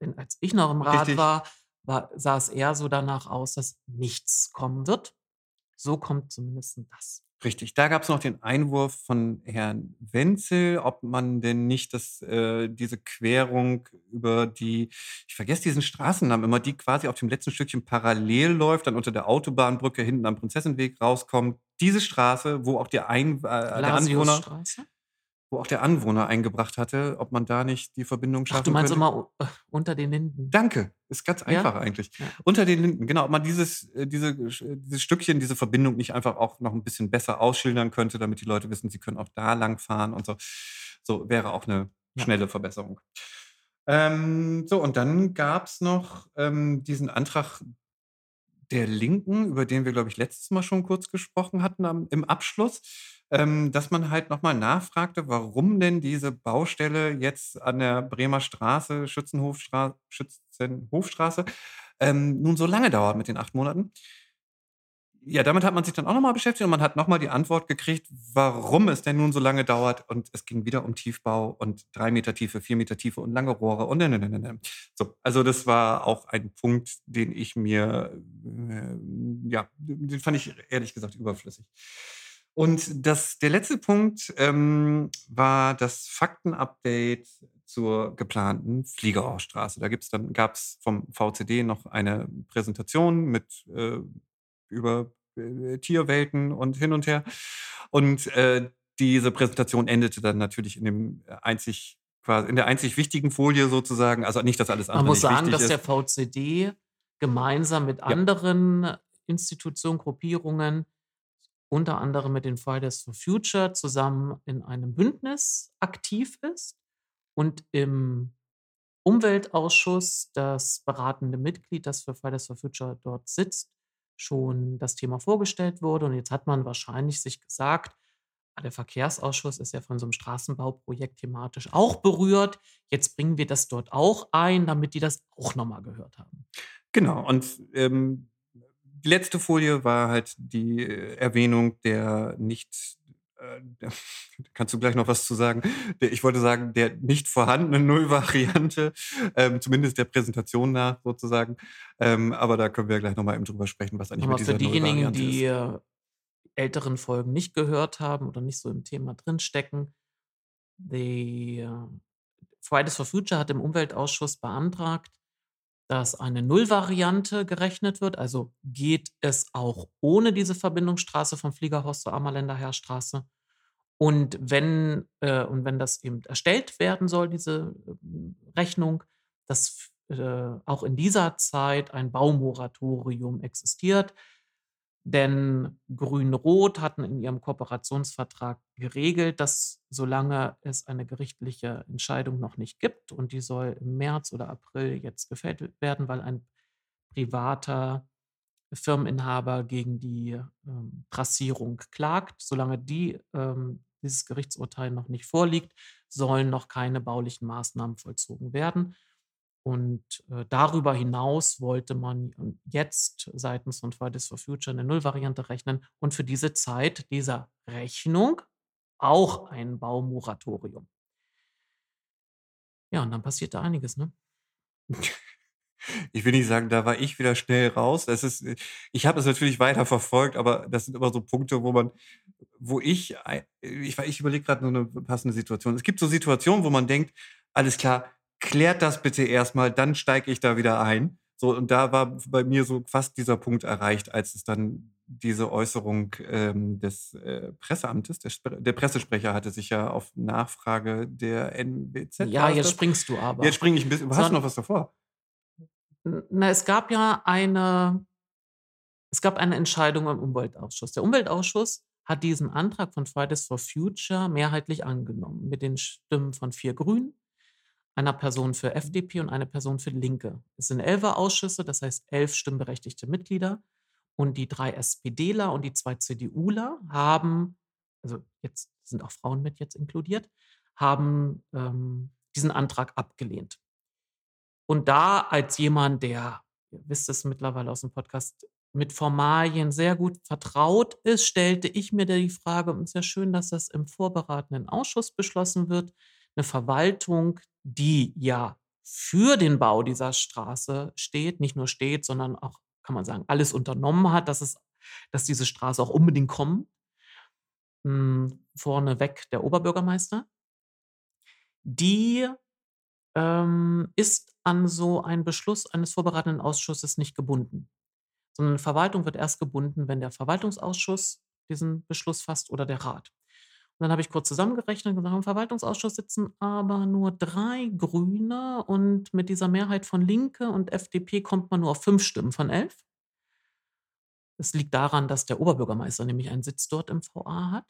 Denn als ich noch im Rat Richtig. war, war sah es eher so danach aus, dass nichts kommen wird. So kommt zumindest das. Richtig. Da gab's noch den Einwurf von Herrn Wenzel, ob man denn nicht das äh, diese Querung über die ich vergesse diesen Straßennamen immer, die quasi auf dem letzten Stückchen parallel läuft, dann unter der Autobahnbrücke hinten am Prinzessenweg rauskommt. Diese Straße, wo auch der Ein äh, der Anwohner Blasiusstraße? Wo auch der Anwohner eingebracht hatte, ob man da nicht die Verbindung Ach, schaffen du meinst könnte. immer äh, unter den Linden? Danke, ist ganz Ja? einfach eigentlich. Ja. Unter den Linden, genau, ob man dieses äh, diese sch dieses Stückchen, diese Verbindung nicht einfach auch noch 'n bisschen besser ausschildern könnte, damit die Leute wissen, sie können auch da langfahren und so. So, wäre auch 'ne Ja. schnelle Verbesserung. Ähm, so, und dann gab's noch, ähm, diesen Antrag der Linken, über den wir, glaube ich, letztes Mal schon kurz gesprochen hatten am im Abschluss, ähm, dass man halt noch mal nachfragte, warum denn diese Baustelle jetzt an der Bremer Straße, Schützenhofstra Schützenhofstraße, ähm, nun so lange dauert mit den 8 Monaten. Ja, damit hat man sich dann auch noch mal beschäftigt und man hat noch mal die Antwort gekriegt, warum es denn nun so lange dauert. Und es ging wieder um Tiefbau und 3 Meter Tiefe, 4 Meter Tiefe und lange Rohre und ne, ne, ne, ne, ne. So, also das war auch ein Punkt, den ich mir, äh, ja, den fand ich ehrlich gesagt überflüssig. Und das der letzte Punkt, ähm, war das Faktenupdate zur geplanten Fliegerhorststraße. Da gibt's dann gab's vom VCD noch eine Präsentation mit, äh, über, äh, Tierwelten und hin und her. Und, äh, diese Präsentation endete dann natürlich in dem einzig quasi in der einzig wichtigen Folie sozusagen. Also nicht, dass alles Man andere muss nicht sagen, dass ist. der VCD gemeinsam mit Ja. anderen Institutionen, Gruppierungen, unter anderem mit den Fridays for Future zusammen in einem Bündnis aktiv ist und im Umweltausschuss das beratende Mitglied, das für Fridays for Future dort sitzt, schon das Thema vorgestellt wurde. Und jetzt hat man wahrscheinlich sich gesagt: „Ah, der Verkehrsausschuss ist ja von so 'nem Straßenbauprojekt thematisch auch berührt. Jetzt bringen wir das dort auch ein, damit die das auch noch mal gehört haben.“ Genau. Und, ähm, die letzte Folie war halt die äh, Erwähnung der nicht äh, kannst du gleich noch was zu sagen? Der ich wollte sagen, der nicht vorhandenen Nullvariante, ähm, zumindest der Präsentation nach sozusagen. Ähm, aber da können wir gleich noch mal eben drüber sprechen, was eigentlich mal mit für dieser diejenigen, Nullvariante ist. die, äh, älteren Folgen nicht gehört haben oder nicht so im Thema drinstecken. Die, äh Fridays for Future hat im Umweltausschuss beantragt, dass eine Nullvariante gerechnet wird. Also, geht es auch ohne diese Verbindungsstraße vom Fliegerhorst zur Ammerländer Heerstraße? Und wenn äh, und wenn das eben erstellt werden soll, diese, ähm, Rechnung, dass äh, auch in dieser Zeit ein Baumoratorium existiert. Denn Grün-Rot hatten in ihrem Kooperationsvertrag geregelt, dass solange es eine gerichtliche Entscheidung noch nicht gibt und die soll im März oder April jetzt gefällt werden, weil ein privater Firmeninhaber gegen die, ähm, Trassierung klagt. Solange die ähm, dieses Gerichtsurteil noch nicht vorliegt, sollen noch keine baulichen Maßnahmen vollzogen werden. Und, äh, darüber hinaus wollte man jetzt seitens von Fridays for Future 'ne Nullvariante rechnen und für diese Zeit dieser Rechnung auch ein Baumoratorium. Ja, und dann passierte einiges, ne? Ich will nicht sagen, da war ich wieder schnell raus. Das ist äh, ich habe es natürlich weiter verfolgt, aber das sind immer so Punkte, wo man wo ich ei ich ich überlege grad nur 'ne passende Situation. Es gibt so Situationen, wo man denkt: „Alles klar, klärt das bitte erst mal, dann steige ich da wieder ein.“ So, und da war bei mir so fast dieser Punkt erreicht, als es dann diese Äußerung, ähm, des, äh, Presseamtes der der Pressesprecher hatte sich ja auf Nachfrage der NWZ Ja, jetzt das? springst du aber. Jetzt springe ich 'n bisschen hast du Son noch was davor? Na, es gab ja eine es gab eine Entscheidung im Umweltausschuss. Der Umweltausschuss hat diesen Antrag von Fridays for Future mehrheitlich angenommen mit den Stimmen von 4 Grünen, einer Person für FDP und eine Person für Linke. Es sind 11er Ausschüsse, das heißt 11 stimmberechtigte Mitglieder. Und die 3 SPDler und die 2 CDUler haben also, jetzt sind auch Frauen mit jetzt inkludiert, haben, ähm, diesen Antrag abgelehnt. Und da als jemand, der ihr wisst es mittlerweile aus dem Podcast, mit Formalien sehr gut vertraut ist, stellte ich mir die Frage, und es ist ja schön, dass das im vorberatenden Ausschuss beschlossen wird, eine Verwaltung, die ja für den Bau dieser Straße steht, nicht nur steht, sondern auch, kann man sagen, alles unternommen hat, dass, es, dass diese Straße auch unbedingt kommt. Hm, vorneweg der Oberbürgermeister. Die ähm, ist an so einen Beschluss eines vorbereitenden Ausschusses nicht gebunden, sondern eine Verwaltung wird erst gebunden, wenn der Verwaltungsausschuss diesen Beschluss fasst oder der Rat. Dann habe ich kurz zusammengerechnet und gesagt, im Verwaltungsausschuss sitzen aber nur drei Grüne und mit dieser Mehrheit von Linke und FDP kommt man nur auf fünf Stimmen von elf. Das liegt daran, dass der Oberbürgermeister nämlich einen Sitz dort im VA hat.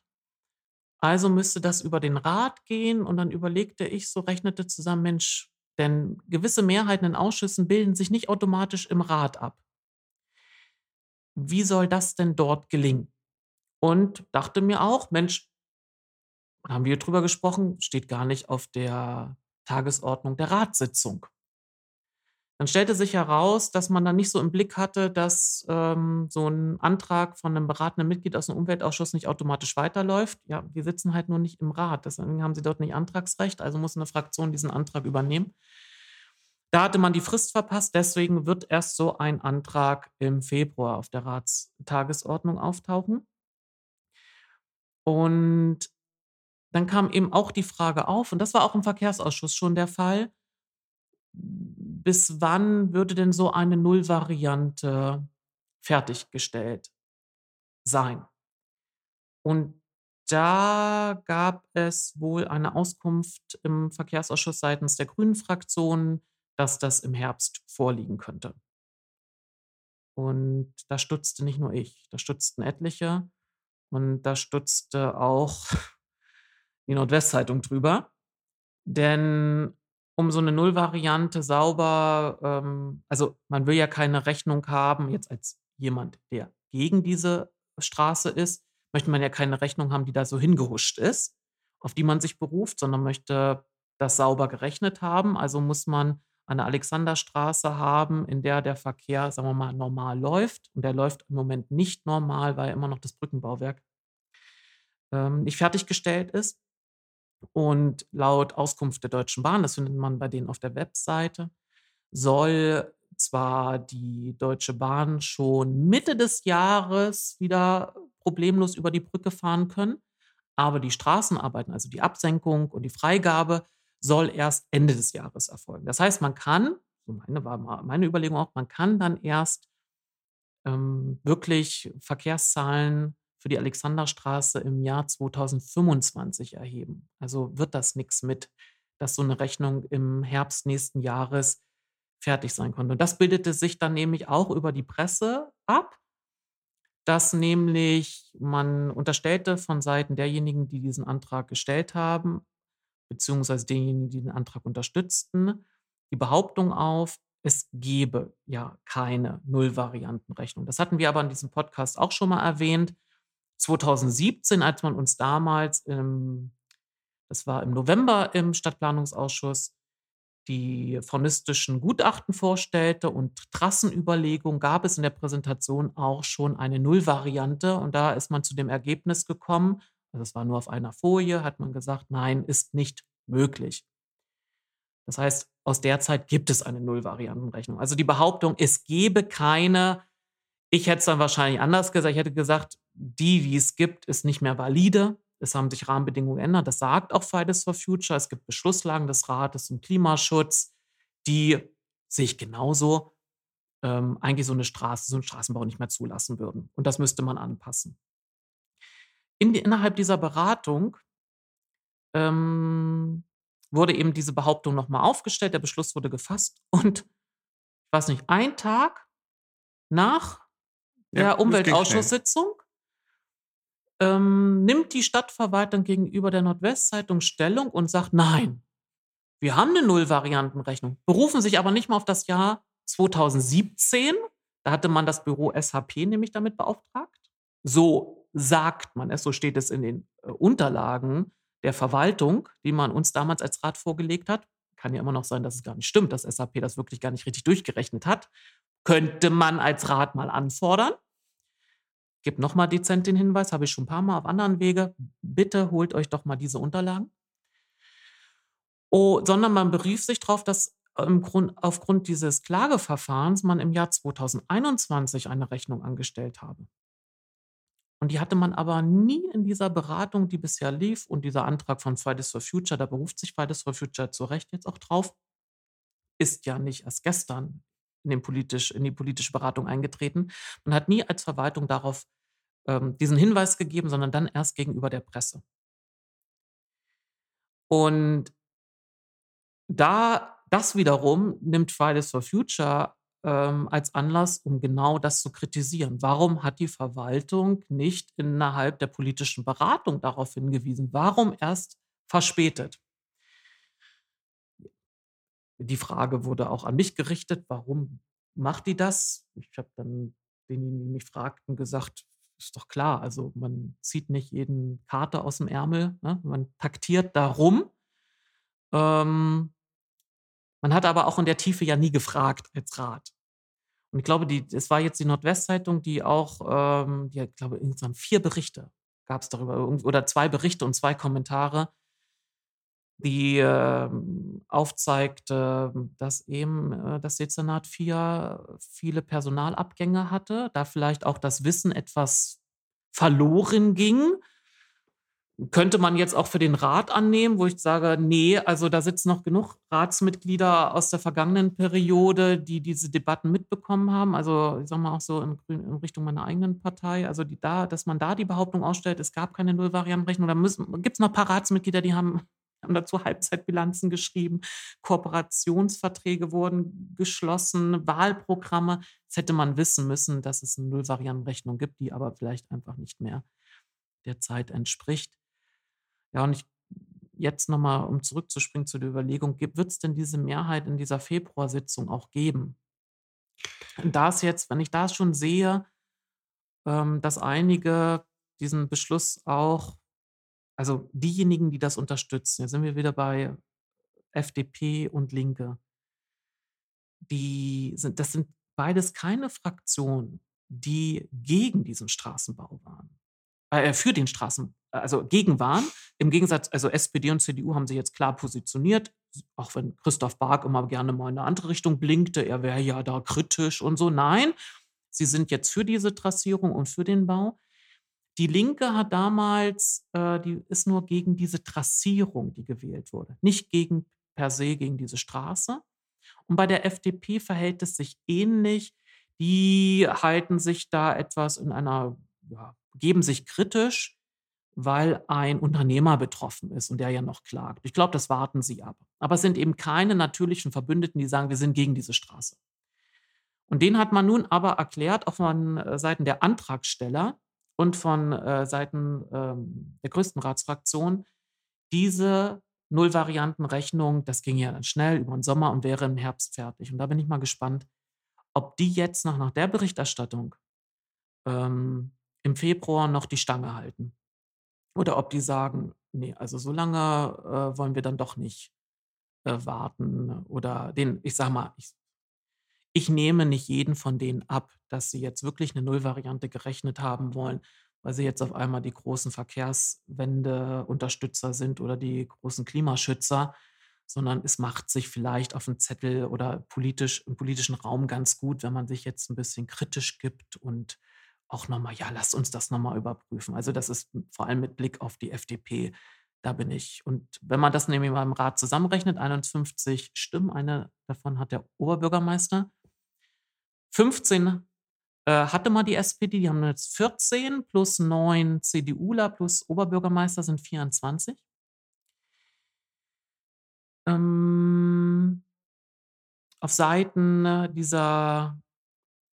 Also müsste das über den Rat gehen und dann überlegte ich so, rechnete zusammen, Mensch, denn gewisse Mehrheiten in Ausschüssen bilden sich nicht automatisch im Rat ab. Wie soll das denn dort gelingen? Und dachte mir auch, Mensch, haben wir drüber gesprochen, steht gar nicht auf der Tagesordnung der Ratssitzung. Dann stellte sich heraus, dass man dann nicht so im Blick hatte, dass ähm, so ein Antrag von einem beratenden Mitglied aus dem Umweltausschuss nicht automatisch weiterläuft. Ja, die sitzen halt nur nicht im Rat. Deswegen haben sie dort nicht Antragsrecht, also muss eine Fraktion diesen Antrag übernehmen. Da hatte man die Frist verpasst, deswegen wird erst so ein Antrag im Februar auf der Ratstagesordnung auftauchen. Und dann kam eben auch die Frage auf, und das war auch im Verkehrsausschuss schon der Fall, bis wann würde denn so eine Nullvariante fertiggestellt sein? Und da gab es wohl eine Auskunft im Verkehrsausschuss seitens der Grünen Fraktion, dass das im Herbst vorliegen könnte. Und da stutzte nicht nur ich, da stutzten etliche und da stutzte auch die Nordwestzeitung drüber. Denn um so eine Nullvariante sauber, ähm, also man will ja keine Rechnung haben, jetzt als jemand, der gegen diese Straße ist, möchte man ja keine Rechnung haben, die da so hingehuscht ist, auf die man sich beruft, sondern möchte das sauber gerechnet haben. Also muss man eine Alexanderstraße haben, in der der Verkehr, sagen wir mal, normal läuft. Und der läuft im Moment nicht normal, weil immer noch das Brückenbauwerk ähm, nicht fertiggestellt ist. Und laut Auskunft der Deutschen Bahn, das findet man bei denen auf der Webseite, soll zwar die Deutsche Bahn schon Mitte des Jahres wieder problemlos über die Brücke fahren können, aber die Straßenarbeiten, also die Absenkung und die Freigabe, soll erst Ende des Jahres erfolgen. Das heißt, man kann, so meine war meine Überlegung auch, man kann dann erst ähm, wirklich Verkehrszahlen für die Alexanderstraße im Jahr 2025 erheben. Also wird das nichts mit, dass so eine Rechnung im Herbst nächsten Jahres fertig sein konnte. Und das bildete sich dann nämlich auch über die Presse ab, dass nämlich man unterstellte von Seiten derjenigen, die diesen Antrag gestellt haben, beziehungsweise derjenigen, die den Antrag unterstützten, die Behauptung auf, es gebe ja keine Nullvariantenrechnung. Das hatten wir aber in diesem Podcast auch schon mal erwähnt. 2017, als man uns damals, im, das war im November im Stadtplanungsausschuss, die faunistischen Gutachten vorstellte und Trassenüberlegungen, gab es in der Präsentation auch schon eine Nullvariante. Und da ist man zu dem Ergebnis gekommen, also es war nur auf einer Folie, hat man gesagt, nein, ist nicht möglich. Das heißt, aus der Zeit gibt es eine Nullvariantenrechnung. Also die Behauptung, es gebe keine ich hätte es dann wahrscheinlich anders gesagt. Ich hätte gesagt, die, die es gibt, ist nicht mehr valide. Es haben sich Rahmenbedingungen geändert. Das sagt auch Fridays for Future. Es gibt Beschlusslagen des Rates zum Klimaschutz, die sich genauso ähm, eigentlich so eine Straße, so einen Straßenbau nicht mehr zulassen würden. Und das müsste man anpassen. In die, innerhalb dieser Beratung ähm, wurde eben diese Behauptung nochmal aufgestellt, der Beschluss wurde gefasst und ich weiß nicht, ein Tag nach der Ja, Umweltausschusssitzung ähm, nimmt die Stadtverwaltung gegenüber der Nordwestzeitung Stellung und sagt, nein, wir haben eine Nullvariantenrechnung, berufen sich aber nicht mal auf das Jahr 2017. Da hatte man das Büro SHP nämlich damit beauftragt. So sagt man es, so steht es in den äh, Unterlagen der Verwaltung, die man uns damals als Rat vorgelegt hat. Kann ja immer noch sein, dass es gar nicht stimmt, dass SAP das wirklich gar nicht richtig durchgerechnet hat Könnte man als Rat mal anfordern. Gib nochmal dezent den Hinweis, habe ich schon ein paar Mal auf anderen Wege. Bitte holt euch doch mal diese Unterlagen. Oh, sondern man berief sich darauf, dass im Grund, aufgrund dieses Klageverfahrens man im Jahr 2021 eine Rechnung angestellt habe. Und die hatte man aber nie in dieser Beratung, die bisher lief und dieser Antrag von Fridays for Future, da beruft sich Fridays for Future zu Recht jetzt auch drauf, ist ja nicht erst gestern in, politisch, in die politische Beratung eingetreten. Man hat nie als Verwaltung darauf ähm, diesen Hinweis gegeben, sondern dann erst gegenüber der Presse. Und da das wiederum nimmt Fridays for Future ähm, als Anlass, um genau das zu kritisieren. Warum hat die Verwaltung nicht innerhalb der politischen Beratung darauf hingewiesen? Warum erst verspätet? Die Frage wurde auch an mich gerichtet, warum macht die das? Ich habe dann denjenigen, die mich fragten, gesagt, ist doch klar, also man zieht nicht jeden Karte aus dem Ärmel, ne? man taktiert darum. Ähm, man hat aber auch in der Tiefe ja nie gefragt als Rat. Und ich glaube, es war jetzt die Nordwestzeitung, die auch, ähm, die, ich glaube, insgesamt vier Berichte gab es darüber, oder zwei Berichte und zwei Kommentare, die äh, aufzeigt, äh, dass eben äh, das Dezernat 4 viele Personalabgänge hatte, da vielleicht auch das Wissen etwas verloren ging könnte man jetzt auch für den Rat annehmen, wo ich sage, nee, also da sitzen noch genug Ratsmitglieder aus der vergangenen Periode, die diese Debatten mitbekommen haben. Also ich sage mal auch so in, in Richtung meiner eigenen Partei. Also die da, dass man da die Behauptung ausstellt, es gab keine Nullvariantenrechnung. Da gibt es noch ein paar Ratsmitglieder, die haben, haben dazu Halbzeitbilanzen geschrieben, Kooperationsverträge wurden geschlossen, Wahlprogramme. Das hätte man wissen müssen, dass es eine Nullvariantenrechnung gibt, die aber vielleicht einfach nicht mehr der Zeit entspricht. Ja, und ich jetzt nochmal, um zurückzuspringen zu der Überlegung, wird es denn diese Mehrheit in dieser Februarsitzung auch geben? Da ist jetzt, wenn ich da schon sehe, ähm, dass einige diesen Beschluss auch, also diejenigen, die das unterstützen, jetzt sind wir wieder bei FDP und Linke, die sind, das sind beides keine Fraktionen, die gegen diesen Straßenbau waren äh, für den Straßen, also gegen waren. Im Gegensatz, also SPD und CDU haben sich jetzt klar positioniert, auch wenn Christoph Bark immer gerne mal in eine andere Richtung blinkte, er wäre ja da kritisch und so. Nein, sie sind jetzt für diese Trassierung und für den Bau. Die Linke hat damals, äh, die ist nur gegen diese Trassierung, die gewählt wurde, nicht gegen per se gegen diese Straße. Und bei der FDP verhält es sich ähnlich. Die halten sich da etwas in einer ja, geben sich kritisch, weil ein Unternehmer betroffen ist und der ja noch klagt. Ich glaube, das warten sie ab. Aber es sind eben keine natürlichen Verbündeten, die sagen, wir sind gegen diese Straße. Und den hat man nun aber erklärt, auch von äh, Seiten der Antragsteller und von äh, Seiten ähm, der größten Ratsfraktion, diese Nullvariantenrechnung, das ging ja dann schnell über den Sommer und wäre im Herbst fertig. Und da bin ich mal gespannt, ob die jetzt noch nach der Berichterstattung ähm, im Februar noch die Stange halten. Oder ob die sagen, nee, also so lange äh, wollen wir dann doch nicht äh, warten. Oder den, ich sag mal, ich, ich nehme nicht jeden von denen ab, dass sie jetzt wirklich eine Nullvariante gerechnet haben wollen, weil sie jetzt auf einmal die großen Verkehrswende-Unterstützer sind oder die großen Klimaschützer, sondern es macht sich vielleicht auf dem Zettel oder politisch im politischen Raum ganz gut, wenn man sich jetzt ein bisschen kritisch gibt und auch nochmal, ja, lasst uns das nochmal überprüfen. Also das ist vor allem mit Blick auf die FDP, da bin ich. Und wenn man das nämlich mal im Rat zusammenrechnet, 51 Stimmen, eine davon hat der Oberbürgermeister, 15 äh, hatte mal die SPD, die haben jetzt 14 plus 9 CDUler plus Oberbürgermeister sind 24. Ähm, auf Seiten dieser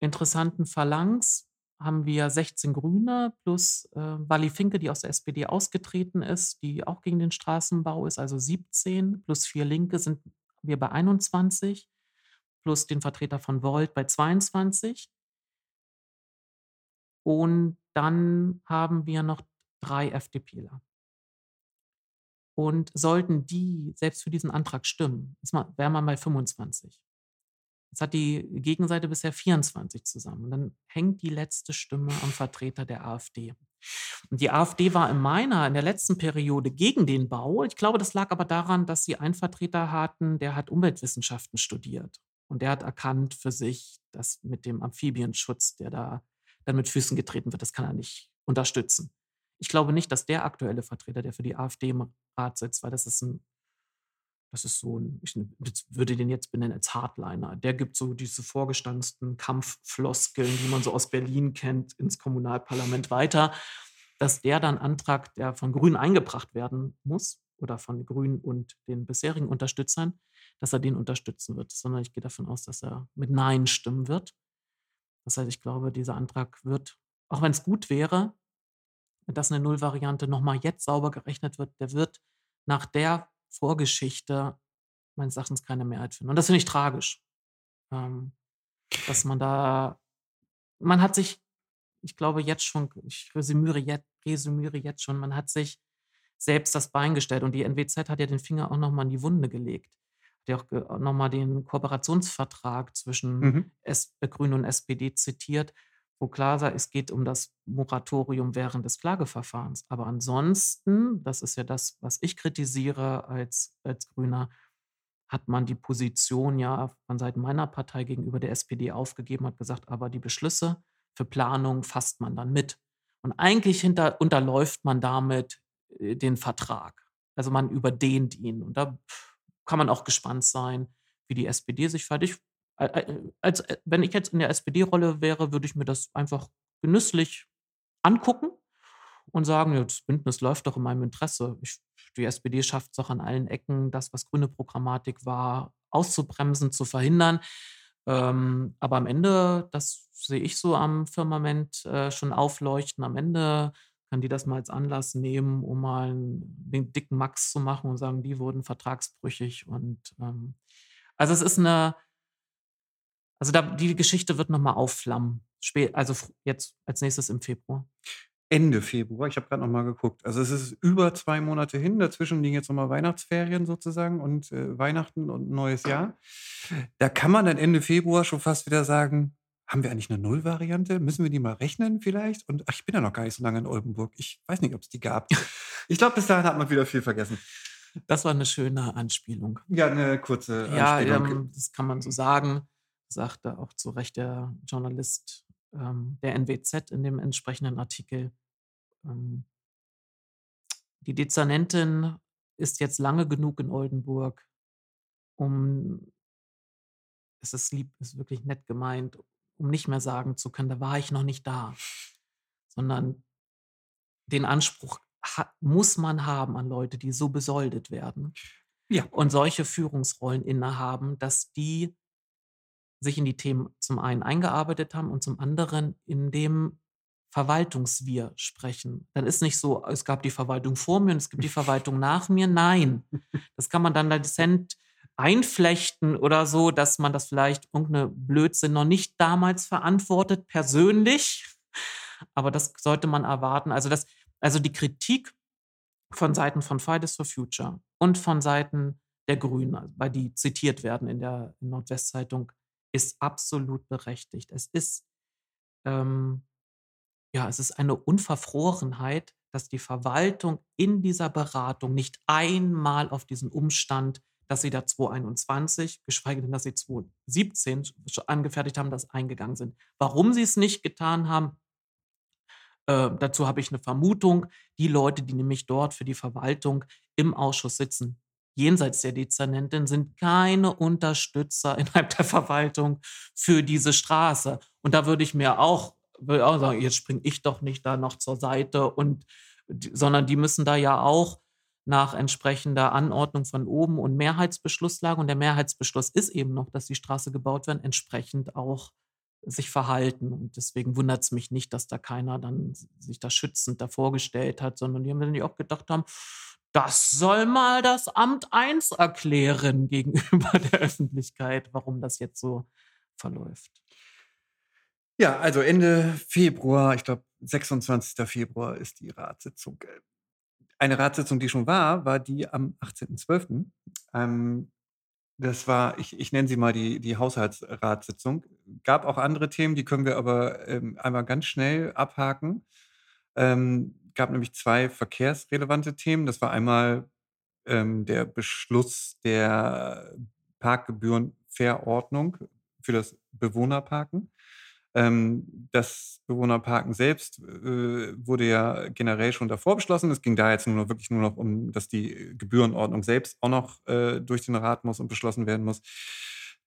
interessanten Phalanx haben wir 16 Grüne plus äh, Wally Finke, die aus der SPD ausgetreten ist, die auch gegen den Straßenbau ist, also 17, plus vier Linke sind wir bei 21, plus den Vertreter von Volt bei 22. Und dann haben wir noch drei FDPler. Und sollten die selbst für diesen Antrag stimmen, wäre man bei 25. Jetzt hat die Gegenseite bisher 24 zusammen. Und dann hängt die letzte Stimme am Vertreter der AfD. Und die AfD war in meiner, in der letzten Periode gegen den Bau. Ich glaube, das lag aber daran, dass sie einen Vertreter hatten, der hat Umweltwissenschaften studiert. Und der hat erkannt für sich, dass mit dem Amphibienschutz, der da dann mit Füßen getreten wird, das kann er nicht unterstützen. Ich glaube nicht, dass der aktuelle Vertreter, der für die AfD im Rat sitzt, weil das ist ein das ist so ein, ich würde den jetzt benennen als Hardliner. Der gibt so diese vorgestanzten Kampffloskeln, die man so aus Berlin kennt, ins Kommunalparlament weiter, dass der dann Antrag, der von Grünen eingebracht werden muss oder von Grünen und den bisherigen Unterstützern, dass er den unterstützen wird, sondern ich gehe davon aus, dass er mit Nein stimmen wird. Das heißt, ich glaube, dieser Antrag wird, auch wenn es gut wäre, dass eine Nullvariante nochmal jetzt sauber gerechnet wird, der wird nach der Vorgeschichte meines Erachtens keine Mehrheit finden. Und das finde ich tragisch. Ähm, dass man da, man hat sich, ich glaube jetzt schon, ich resümiere jetzt, resümiere jetzt schon, man hat sich selbst das Bein gestellt und die NWZ hat ja den Finger auch nochmal in die Wunde gelegt. Hat ja auch nochmal den Kooperationsvertrag zwischen mhm. S Grünen und SPD zitiert, wo klar sei, es geht um das Moratorium während des Klageverfahrens. Aber ansonsten, das ist ja das, was ich kritisiere als, als Grüner, hat man die Position ja von Seiten meiner Partei gegenüber der SPD aufgegeben, hat gesagt, aber die Beschlüsse für Planung fasst man dann mit. Und eigentlich hinter, unterläuft man damit äh, den Vertrag. Also man überdehnt ihn. Und da kann man auch gespannt sein, wie die SPD sich fertig als, äh, wenn ich jetzt in der SPD-Rolle wäre, würde ich mir das einfach genüsslich angucken und sagen, ja, das Bündnis läuft doch in meinem Interesse. Ich, die SPD schafft es auch an allen Ecken, das, was grüne Programmatik war, auszubremsen, zu verhindern. Ähm, aber am Ende, das sehe ich so am Firmament äh, schon aufleuchten, am Ende kann die das mal als Anlass nehmen, um mal den dicken Max zu machen und sagen, die wurden vertragsbrüchig. Und ähm, also es ist eine, also da, die Geschichte wird nochmal aufflammen. Spät, also jetzt als nächstes im Februar. Ende Februar. Ich habe gerade noch mal geguckt. Also es ist über zwei Monate hin. Dazwischen liegen jetzt nochmal Weihnachtsferien sozusagen und äh, Weihnachten und neues Jahr. Da kann man dann Ende Februar schon fast wieder sagen, haben wir eigentlich eine Nullvariante? Müssen wir die mal rechnen vielleicht? Und ach, ich bin ja noch gar nicht so lange in Oldenburg. Ich weiß nicht, ob es die gab. Ich glaube, bis dahin hat man wieder viel vergessen. Das war eine schöne Anspielung. Ja, eine kurze Anspielung. Ja, ähm, das kann man so sagen sagte auch zu Recht der Journalist ähm, der NWZ in dem entsprechenden Artikel. Ähm, die Dezernentin ist jetzt lange genug in Oldenburg, um, es ist lieb, ist wirklich nett gemeint, um nicht mehr sagen zu können, da war ich noch nicht da, sondern den Anspruch hat, muss man haben an Leute, die so besoldet werden ja. und solche Führungsrollen innehaben, dass die sich in die Themen zum einen eingearbeitet haben und zum anderen in dem Verwaltungswir sprechen. Dann ist nicht so, es gab die Verwaltung vor mir und es gibt die Verwaltung nach mir. Nein, das kann man dann dezent einflechten oder so, dass man das vielleicht irgendeine Blödsinn noch nicht damals verantwortet, persönlich. Aber das sollte man erwarten. Also, das, also die Kritik von Seiten von Fridays for Future und von Seiten der Grünen, weil die zitiert werden in der Nordwestzeitung, ist absolut berechtigt. Es ist, ähm, ja, es ist eine Unverfrorenheit, dass die Verwaltung in dieser Beratung nicht einmal auf diesen Umstand, dass sie da 2021, geschweige denn, dass sie 2017 angefertigt haben, das eingegangen sind. Warum sie es nicht getan haben, äh, dazu habe ich eine Vermutung. Die Leute, die nämlich dort für die Verwaltung im Ausschuss sitzen, jenseits der Dezernentin sind keine Unterstützer innerhalb der Verwaltung für diese Straße. Und da würde ich mir auch, würde auch sagen, jetzt springe ich doch nicht da noch zur Seite und sondern die müssen da ja auch nach entsprechender Anordnung von oben und Mehrheitsbeschlusslage. Und der Mehrheitsbeschluss ist eben noch, dass die Straße gebaut wird, entsprechend auch sich verhalten. Und deswegen wundert es mich nicht, dass da keiner dann sich da schützend davor gestellt hat, sondern die haben dann auch gedacht haben, das soll mal das Amt 1 erklären gegenüber der Öffentlichkeit, warum das jetzt so verläuft. Ja, also Ende Februar, ich glaube 26. Februar ist die Ratssitzung. Eine Ratssitzung, die schon war, war die am 18.12. Ähm, Das war ich ich nenne sie mal die die Haushaltsratssitzung. Gab auch andere Themen, die können wir aber, ähm, einmal ganz schnell abhaken. Ähm, gab nämlich 2 verkehrsrelevante Themen. Das war einmal, ähm, der Beschluss der Parkgebührenverordnung für das Bewohnerparken. Ähm, das Bewohnerparken selbst, äh, wurde ja generell schon davor beschlossen. Es ging da jetzt nur noch wirklich nur noch um, dass die Gebührenordnung selbst auch noch, äh, durch den Rat muss und beschlossen werden muss.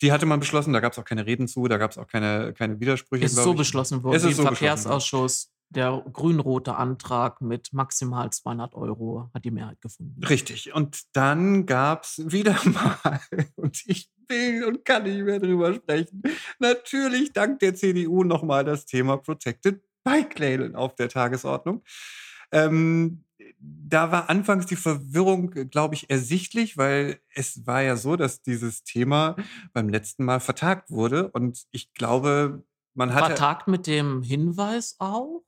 Die hatte man beschlossen, da gab's auch keine Reden zu, da gab's auch keine keine Widersprüche, Ist so ich. beschlossen worden Es ist im so. Verkehrsausschuss. Der grün-rote Antrag mit maximal 200 € hat die Mehrheit gefunden. Richtig. Und dann gab's wieder mal und ich will und kann nicht mehr drüber sprechen, natürlich dank der CDU noch mal das Thema Protected Bike Lane auf der Tagesordnung. Ähm, da war anfangs die Verwirrung, glaube ich, ersichtlich, weil es war ja so, dass dieses Thema beim letzten Mal vertagt wurde und ich glaube, man hatte Vertagt mit dem Hinweis auch,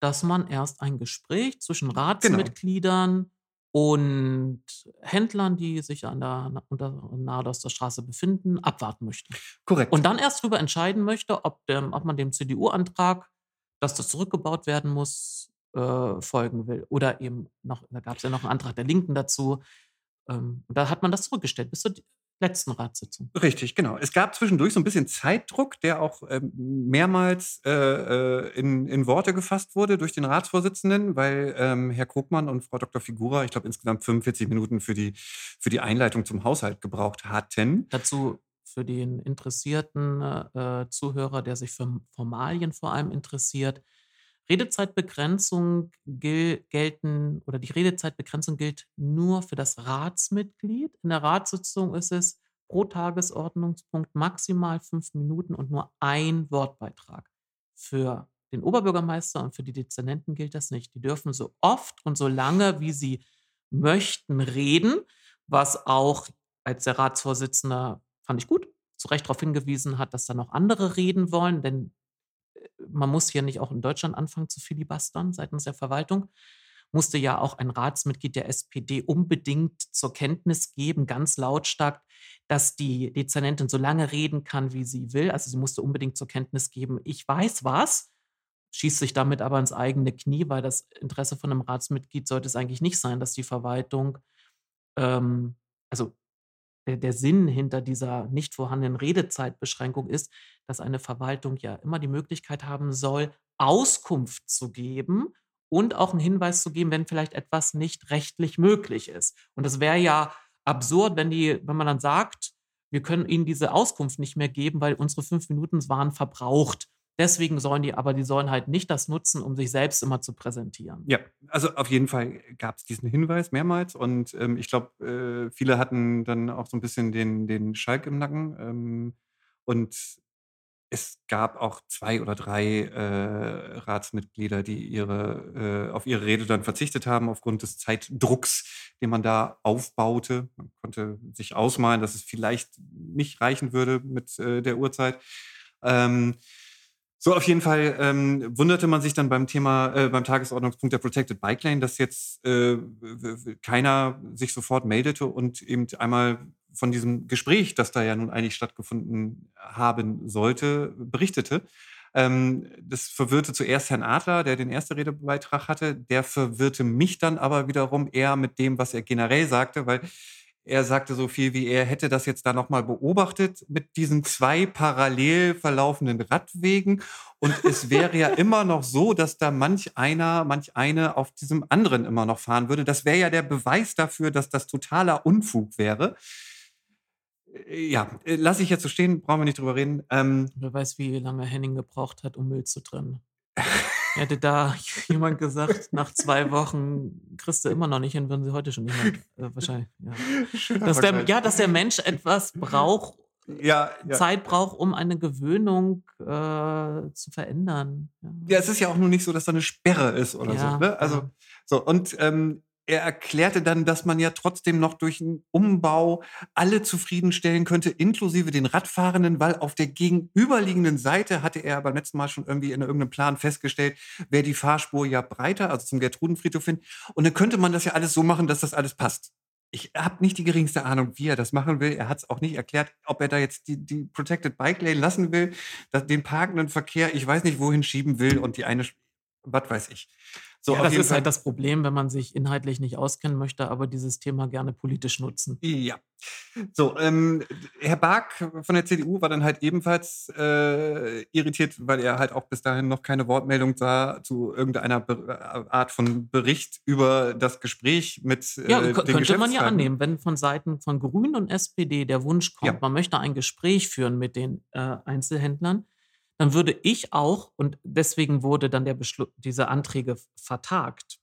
dass man erst ein Gespräch zwischen Genau. Ratsmitgliedern und Händlern, die sich an der na unter Nahe Straße befinden, abwarten möchte. Korrekt. Und dann erst drüber entscheiden möchte, ob dem ob man dem CDU-Antrag, dass das zurückgebaut werden muss, äh, folgen will. Oder eben noch da gab's ja noch 'n Antrag der Linken dazu. Ähm, und da hat man das zurückgestellt bis zur d letzten Ratssitzung. Richtig, genau. Es gab zwischendurch so 'n bisschen Zeitdruck, der auch, ähm, mehrmals, äh, äh, in in Worte gefasst wurde durch den Ratsvorsitzenden, weil, ähm, Herr Krogmann und Frau Dr. Figura, ich glaube, insgesamt 45 Minuten für die für die Einleitung zum Haushalt gebraucht hatten. Dazu für den interessierten, äh, Zuhörer, der sich für Formalien vor allem interessiert. Redezeitbegrenzung gil gelten oder die Redezeitbegrenzung gilt nur für das Ratsmitglied. In der Ratssitzung ist es pro Tagesordnungspunkt maximal 5 Minuten und nur ein Wortbeitrag. Für den Oberbürgermeister und für die Dezernenten gilt das nicht. Die dürfen so oft und so lange, wie sie möchten, reden, was auch als der Ratsvorsitzender, fand ich gut, zu Recht darauf hingewiesen hat, dass da noch andere reden wollen, denn, man muss hier nicht auch in Deutschland anfangen zu filibustern seitens der Verwaltung. Musste ja auch ein Ratsmitglied der SPD unbedingt zur Kenntnis geben, ganz lautstark, dass die Dezernentin so lange reden kann, wie sie will. Also, sie musste unbedingt zur Kenntnis geben: „Ich weiß was“, schießt sich damit aber ins eigene Knie, weil das Interesse von 'nem Ratsmitglied sollte es eigentlich nicht sein, dass die Verwaltung, ähm also, der Sinn hinter dieser nicht vorhandenen Redezeitbeschränkung ist, dass eine Verwaltung ja immer die Möglichkeit haben soll, Auskunft zu geben und auch 'n Hinweis zu geben, wenn vielleicht etwas nicht rechtlich möglich ist. Und es wäre ja absurd, wenn die wenn man dann sagt: „Wir können Ihnen diese Auskunft nicht mehr geben, weil unsere 5 Minuten waren verbraucht.“ Deswegen sollen die aber die sollen halt nicht das nutzen, um sich selbst immer zu präsentieren. Ja, also, auf jeden Fall gab's diesen Hinweis mehrmals und, ähm, ich glaube, äh, viele hatten dann auch so 'n bisschen den den Schalk im Nacken. Ähm, und es gab auch 2 oder 3, äh, Ratsmitglieder, die ihre äh, auf ihre Rede dann verzichtet haben aufgrund des Zeitdrucks, den man da aufbaute. Man konnte sich ausmalen, dass es vielleicht nicht reichen würde mit, äh, der Uhrzeit. Ähm, so, auf jeden Fall, ähm, wunderte man sich dann beim Thema äh, beim Tagesordnungspunkt der Protected Bike Lane, dass jetzt, äh, keiner sich sofort meldete und eben einmal von diesem Gespräch, das da ja nun eigentlich stattgefunden haben sollte, berichtete. Ähm, das verwirrte zuerst Herrn Adler, der den ersten Redebeitrag hatte. Der verwirrte mich dann aber wiederum eher mit dem, was er generell sagte, weil er sagte so viel wie, er hätte das jetzt da noch mal beobachtet mit diesen 2 parallel verlaufenden Radwegen. Und es wäre ja immer noch so, dass da manch einer, manch eine auf diesem anderen immer noch fahren würde. Das wäre ja der Beweis dafür, dass das totaler Unfug wäre. Äh, ja, äh, lasse ich jetzt so stehen, brauchen wir nicht drüber reden. Ähm Wer weiß, wie lange Henning gebraucht hat, um Müll zu trennen. Hätte da jemand gesagt, nach 2 Wochen kriegst du immer noch nicht hin, würden sie heute schon nicht mehr äh, wahrscheinlich, ja. Dass der ja, dass der Mensch etwas braucht Ja, ja. Zeit braucht, um eine Gewöhnung, äh, zu verändern, ja. Ja, es ist ja auch nur nicht so, dass da 'ne Sperre ist oder so, ne? Also, so und, ähm, er erklärte dann, dass man ja trotzdem noch durch 'n Umbau alle zufriedenstellen könnte, inklusive den Radfahrenden, weil auf der gegenüberliegenden Seite hatte er beim letzten Mal schon irgendwie in irgend 'nem Plan festgestellt, wäre die Fahrspur ja breiter, also zum Gertrudenfriedhof hin. Und dann könnte man das ja alles so machen, dass das alles passt. Ich habe nicht die geringste Ahnung, wie er das machen will. Er hat es auch nicht erklärt, ob er da jetzt die, die Protected Bike Lane lassen will, den parkenden Verkehr, ich weiß nicht, wohin schieben will und die eine, was weiß ich. So, ja, das ist Fall. halt das Problem, wenn man sich inhaltlich nicht auskennen möchte, aber dieses Thema gerne politisch nutzen. Ja. So, ähm, Herr Bark von der CDU war dann halt ebenfalls äh, irritiert, weil er halt auch bis dahin noch keine Wortmeldung sah zu irgendeiner Be Art von Bericht über das Gespräch mit äh, Ja, könnte man ja annehmen, wenn von Seiten von Grünen und SPD der Wunsch kommt, ja. man möchte ein Gespräch führen mit den äh, Einzelhändlern, dann würde ich auch, und deswegen wurde dann der Beschluss, diese Anträge vertagt,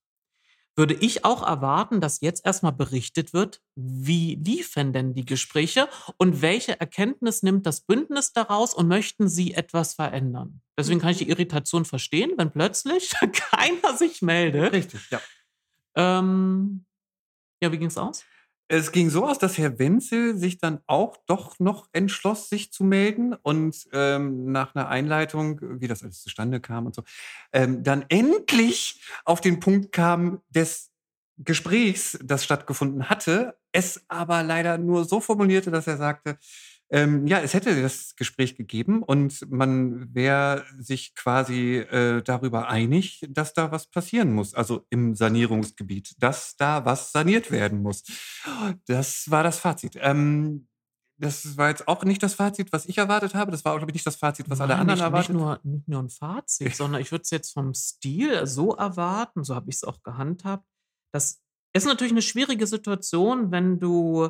würde ich auch erwarten, dass jetzt erstmal berichtet wird, wie liefen denn die Gespräche und welche Erkenntnis nimmt das Bündnis daraus und möchten sie etwas verändern. Deswegen kann ich die Irritation verstehen, wenn plötzlich keiner sich meldet. Richtig, ja. Ähm, ja, wie ging es aus? Es ging so aus, dass Herr Wenzel sich dann auch doch noch entschloss, sich zu melden und ähm, nach einer Einleitung, wie das alles zustande kam und so, ähm, dann endlich auf den Punkt kam des Gesprächs, das stattgefunden hatte, es aber leider nur so formulierte, dass er sagte, ähm, ja, es hätte das Gespräch gegeben und man wäre sich quasi äh, darüber einig, dass da was passieren muss, also im Sanierungsgebiet, dass da was saniert werden muss. Das war das Fazit. Ähm, das war jetzt auch nicht das Fazit, was ich erwartet habe. Das war auch, glaube ich, nicht das Fazit, was Nein, alle anderen nicht, erwartet nicht nur, nicht nur ein Fazit, sondern ich würde es jetzt vom Stil so erwarten, so habe ich es auch gehandhabt. Das ist natürlich eine schwierige Situation, wenn du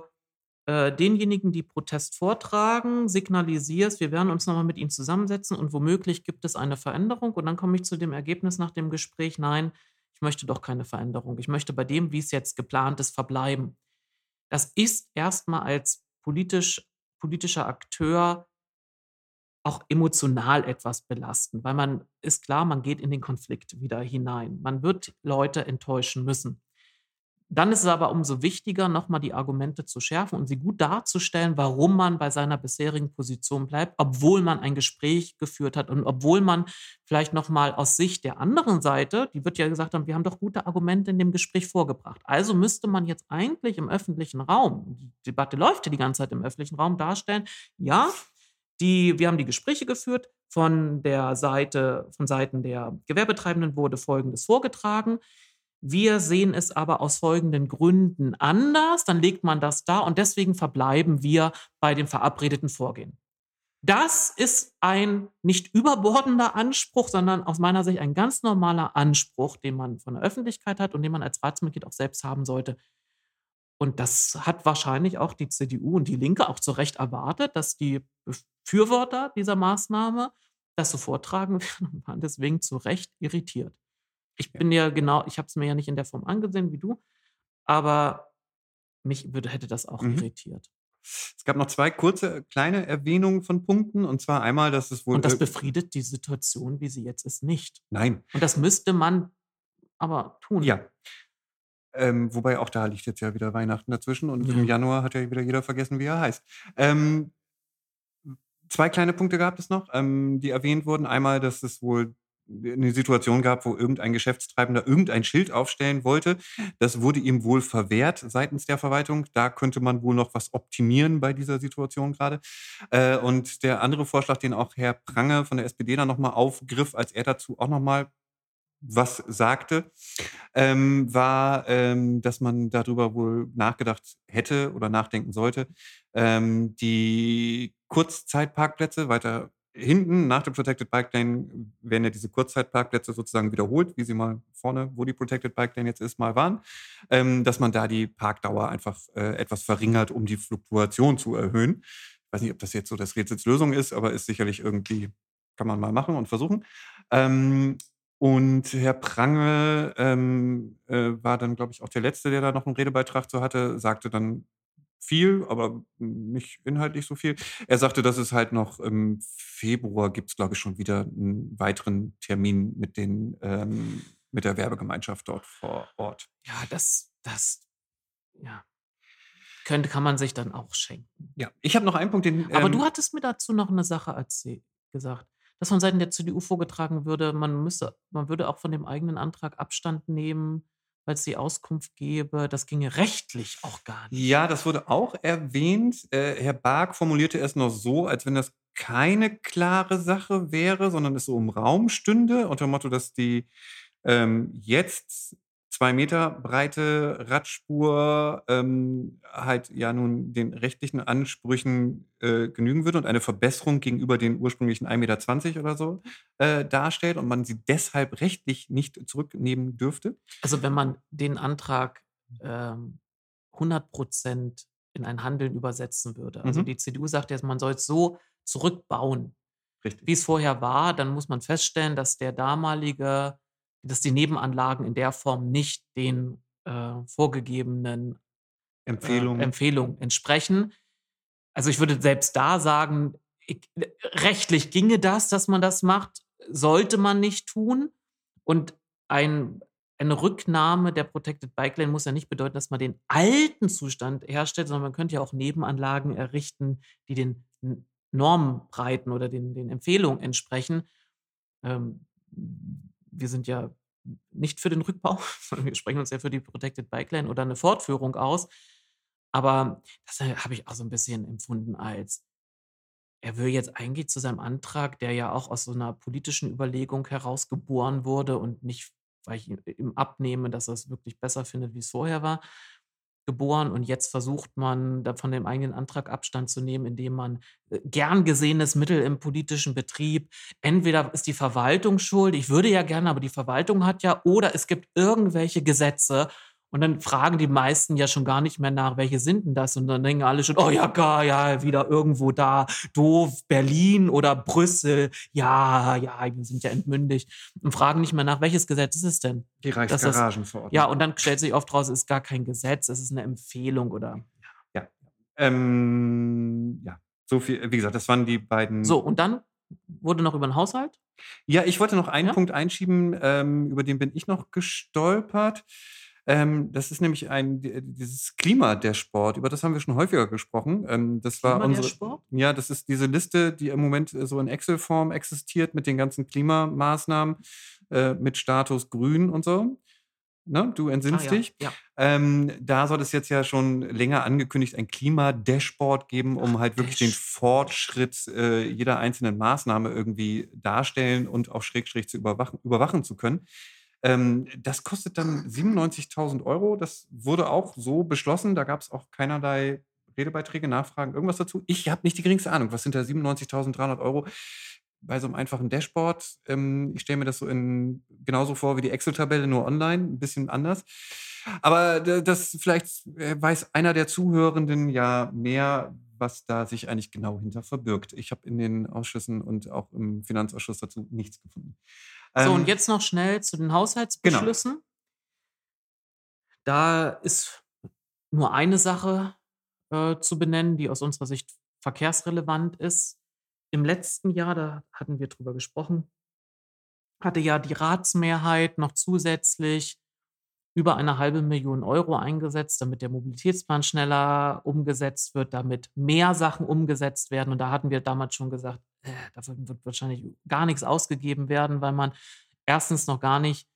äh, denjenigen, die Protest vortragen, signalisierst, wir werden uns nochmal mit ihnen zusammensetzen und womöglich gibt es eine Veränderung. Und dann komme ich zu dem Ergebnis nach dem Gespräch, nein, ich möchte doch keine Veränderung. Ich möchte bei dem, wie es jetzt geplant ist, verbleiben. Das ist erstmal als politisch, politischer Akteur auch emotional etwas belastend, weil man ist klar, man geht in den Konflikt wieder hinein. Man wird Leute enttäuschen müssen. Dann ist es aber umso wichtiger, nochmal die Argumente zu schärfen und sie gut darzustellen, warum man bei seiner bisherigen Position bleibt, obwohl man ein Gespräch geführt hat und obwohl man vielleicht nochmal aus Sicht der anderen Seite, die wird ja gesagt haben, wir haben doch gute Argumente in dem Gespräch vorgebracht. Also müsste man jetzt eigentlich im öffentlichen Raum, die Debatte läuft ja die ganze Zeit im öffentlichen Raum, darstellen, ja, die, wir haben die Gespräche geführt. Von der Seite, von Seiten der Gewerbetreibenden wurde Folgendes vorgetragen. Wir sehen es aber aus folgenden Gründen anders, dann legt man das da und deswegen verbleiben wir bei dem verabredeten Vorgehen. Das ist ein nicht überbordender Anspruch, sondern aus meiner Sicht ein ganz normaler Anspruch, den man von der Öffentlichkeit hat und den man als Ratsmitglied auch selbst haben sollte. Und das hat wahrscheinlich auch die CDU und die Linke auch zu Recht erwartet, dass die Befürworter dieser Maßnahme das so vortragen werden und waren deswegen zu Recht irritiert. Ich bin ja genau ich habe es mir ja nicht in der Form angesehen wie du, aber mich würde hätte das auch Mhm. irritiert. Es gab noch zwei kurze kleine Erwähnungen von Punkten. Und zwar einmal, dass es wohl Und das befriedet die Situation, wie sie jetzt ist, nicht. Nein. Und das müsste man aber tun. Ja. Ähm, wobei auch da liegt jetzt ja wieder Weihnachten dazwischen und im Januar hat ja wieder jeder vergessen, wie er heißt. Ähm, zwei kleine Punkte gab es noch, ähm, die erwähnt wurden. Einmal, dass es wohl eine Situation gab, wo irgendein Geschäftstreibender irgendein Schild aufstellen wollte. Das wurde ihm wohl verwehrt seitens der Verwaltung. Da könnte man wohl noch was optimieren bei dieser Situation gerade. Äh, und der andere Vorschlag, den auch Herr Prange von der SPD dann nochmal aufgriff, als er dazu auch nochmal was sagte, ähm, war, ähm, dass man darüber wohl nachgedacht hätte oder nachdenken sollte, ähm, die Kurzzeitparkplätze weiter hinten nach dem Protected Bike Lane werden ja diese Kurzzeitparkplätze sozusagen wiederholt, wie sie mal vorne, wo die Protected Bike Lane jetzt ist, mal waren, ähm, dass man da die Parkdauer einfach äh, etwas verringert, um die Fluktuation zu erhöhen. Ich weiß nicht, ob das jetzt so das Rätselslösung ist, aber ist sicherlich irgendwie, kann man mal machen und versuchen. Ähm, und Herr Prange ähm, äh, war dann, glaube ich, auch der Letzte, der da noch einen Redebeitrag zu hatte, sagte dann viel, aber nicht inhaltlich so viel. Er sagte, dass es halt noch im Februar gibt es, glaube ich, schon wieder einen weiteren Termin mit den ähm, mit der Werbegemeinschaft dort vor Ort. Ja, das, das, ja. Könnte, kann man sich dann auch schenken. Ja, ich habe noch einen Punkt, den. Aber du ähm hattest mir dazu noch eine Sache erzählt, gesagt, dass von Seiten der CDU vorgetragen würde, man müsse, man würde auch von dem eigenen Antrag Abstand nehmen, weil es die Auskunft gäbe, das ginge rechtlich auch gar nicht. Ja, das wurde auch erwähnt. Äh, Herr Bark formulierte es noch so, als wenn das keine klare Sache wäre, sondern es so im Raum stünde, unter dem Motto, dass die ähm, jetzt zwei Meter breite Radspur ähm, halt ja nun den rechtlichen Ansprüchen äh, genügen würde und eine Verbesserung gegenüber den ursprünglichen 1,20 Meter oder so äh, darstellt und man sie deshalb rechtlich nicht zurücknehmen dürfte. Also wenn man den Antrag ähm, 100 Prozent in ein Handeln übersetzen würde. Also Mhm. die CDU sagt jetzt, man soll es so zurückbauen, Richtig. wie es vorher war, dann muss man feststellen, dass der damalige, dass die Nebenanlagen in der Form nicht den äh, vorgegebenen Empfehlung. äh, Empfehlungen entsprechen. Also ich würde selbst da sagen, ich, rechtlich ginge das, dass man das macht, sollte man nicht tun. Und ein, eine Rücknahme der Protected Bike Lane muss ja nicht bedeuten, dass man den alten Zustand herstellt, sondern man könnte ja auch Nebenanlagen errichten, die den N- Normbreiten oder den, den Empfehlungen entsprechen. Ähm, wir sind ja nicht für den Rückbau, sondern wir sprechen uns ja für die Protected Bike Lane oder eine Fortführung aus. Aber das äh, habe ich auch so ein bisschen empfunden als, er will jetzt eigentlich zu seinem Antrag, der ja auch aus so einer politischen Überlegung herausgeboren wurde und nicht, weil ich ihm ihm abnehme, dass er es wirklich besser findet, wie es vorher war, geboren. Und jetzt versucht man, von dem eigenen Antrag Abstand zu nehmen, indem man äh, gern gesehenes Mittel im politischen Betrieb, entweder ist die Verwaltung schuld, ich würde ja gerne, aber die Verwaltung hat ja, oder es gibt irgendwelche Gesetze. Und dann fragen die meisten ja schon gar nicht mehr nach, welche sind denn das? Und dann denken alle schon, oh ja, geil, ja, wieder irgendwo da, doof, Berlin oder Brüssel. Ja, ja, wir sind ja entmündigt. Und fragen nicht mehr nach, welches Gesetz ist es denn? Die Reichsgaragenverordnung. Ja, und dann stellt sich oft raus, es ist gar kein Gesetz, es ist eine Empfehlung oder. Ähm, ja, so viel. Wie gesagt, das waren die beiden. So, und dann wurde noch über den Haushalt. Ja, ich wollte noch einen Ja? Punkt einschieben, ähm, über den bin ich noch gestolpert. Ähm, das ist nämlich ein, die- dieses Klima der Sport, über das haben wir schon häufiger gesprochen. Ähm, das war Klima der unsere, Sport? Ja, das ist diese Liste, die im Moment äh, so in Excel-Form existiert mit den ganzen Klimamaßnahmen, äh, mit Status grün und so. Ne? Du entsinnst Ah, ja, dich. ja. Ähm, da soll es jetzt ja schon länger angekündigt ein Klima-Dashboard geben, um Ach, halt wirklich den Dash. Fortschritt äh, jeder einzelnen Maßnahme irgendwie darstellen und auch schrägstrich zu überwachen, überwachen zu können. Ähm, das kostet dann 97.000 Euro. Das wurde auch so beschlossen. Da gab es auch keinerlei Redebeiträge, Nachfragen, irgendwas dazu. Ich habe nicht die geringste Ahnung. Was sind da 97.300 Euro bei so einem einfachen Dashboard? Ähm, ich stelle mir das so in, genauso vor wie die Excel-Tabelle, nur online, ein bisschen anders. Aber das vielleicht äh, weiß einer der Zuhörenden ja mehr, was da sich eigentlich genau hinter verbirgt. Ich habe in den Ausschüssen und auch im Finanzausschuss dazu nichts gefunden. So, Ähm, und jetzt noch schnell zu den Haushaltsbeschlüssen. Da ist nur eine Sache äh, zu benennen, die aus unserer Sicht verkehrsrelevant ist. Im letzten Jahr, da hatten wir drüber gesprochen, hatte ja die Ratsmehrheit noch zusätzlich über eine halbe Million Euro eingesetzt, damit der Mobilitätsplan schneller umgesetzt wird, damit mehr Sachen umgesetzt werden. Und da hatten wir damals schon gesagt, äh, dafür wird wahrscheinlich gar nichts ausgegeben werden, weil man erstens noch gar nicht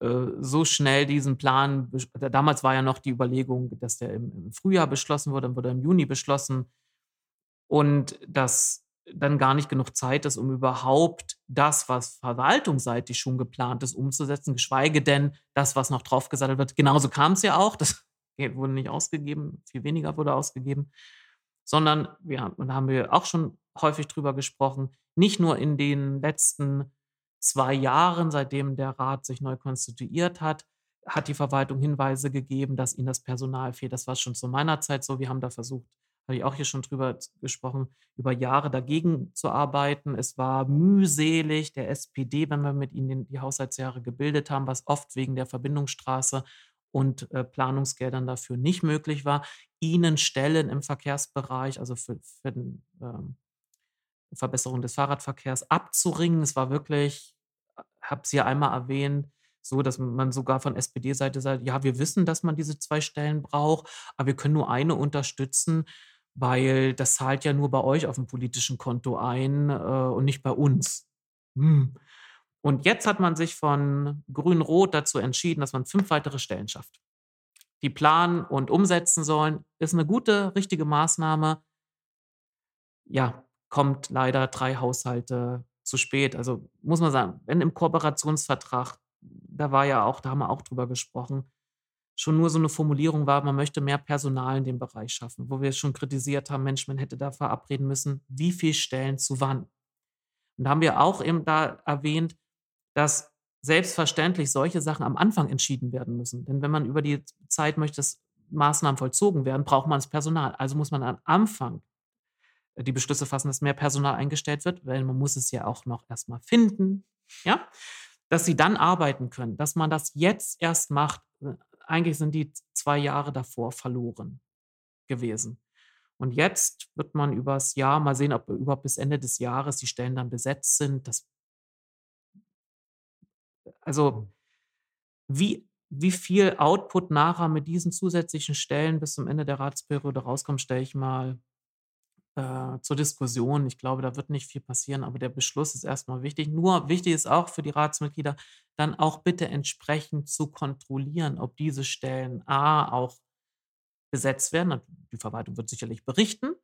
äh, so schnell diesen Plan, damals war ja noch die Überlegung, dass der im, im Frühjahr beschlossen wurde, dann wurde er im Juni beschlossen und dass dann gar nicht genug Zeit ist, um überhaupt das, was verwaltungsseitig schon geplant ist, umzusetzen, geschweige denn das, was noch draufgesattelt wird. Genauso kam es ja auch, das wurde nicht ausgegeben, viel weniger wurde ausgegeben, sondern wir haben, und da haben wir auch schon häufig drüber gesprochen, nicht nur in den letzten zwei Jahren, seitdem der Rat sich neu konstituiert hat, hat die Verwaltung Hinweise gegeben, dass ihnen das Personal fehlt. Das war schon zu meiner Zeit so. Wir haben da versucht, habe ich auch hier schon drüber gesprochen, über Jahre dagegen zu arbeiten. Es war mühselig der SPD, wenn wir mit ihnen die Haushaltsjahre gebildet haben, was oft wegen der Verbindungsstraße und äh, Planungsgeldern dafür nicht möglich war, ihnen Stellen im Verkehrsbereich, also für, für den, ähm, Verbesserung des Fahrradverkehrs abzuringen. Es war wirklich, habe es ja einmal erwähnt, so, dass man sogar von SPD-Seite sagt, ja, wir wissen, dass man diese zwei Stellen braucht, aber wir können nur eine unterstützen, weil das zahlt ja nur bei euch auf dem politischen Konto ein äh, und nicht bei uns. Hm. Und jetzt hat man sich von Grün-Rot dazu entschieden, dass man fünf weitere Stellen schafft. Die planen und umsetzen sollen, ist eine gute, richtige Maßnahme. Ja, kommt leider drei Haushalte zu spät. Also muss man sagen, wenn im Kooperationsvertrag, da war ja auch, da haben wir auch drüber gesprochen, schon nur so eine Formulierung war, man möchte mehr Personal in dem Bereich schaffen, wo wir schon kritisiert haben, Mensch, man hätte da verabreden müssen, wie viele Stellen zu wann. Und da haben wir auch eben da erwähnt, dass selbstverständlich solche Sachen am Anfang entschieden werden müssen. Denn wenn man über die Zeit möchte, dass Maßnahmen vollzogen werden, braucht man das Personal. Also muss man am Anfang die Beschlüsse fassen, dass mehr Personal eingestellt wird, weil man muss es ja auch noch erstmal finden, ja, dass sie dann arbeiten können, dass man das jetzt erst macht. Eigentlich sind die zwei Jahre davor verloren gewesen. Und jetzt wird man übers Jahr mal sehen, ob überhaupt bis Ende des Jahres die Stellen dann besetzt sind. Das also, wie, wie viel Output nachher mit diesen zusätzlichen Stellen bis zum Ende der Ratsperiode rauskommt, stelle ich mal äh, zur Diskussion. Ich glaube, da wird nicht viel passieren, aber der Beschluss ist erstmal wichtig. Nur wichtig ist auch für die Ratsmitglieder, dann auch bitte entsprechend zu kontrollieren, ob diese Stellen A auch besetzt werden. Die Verwaltung wird sicherlich berichten.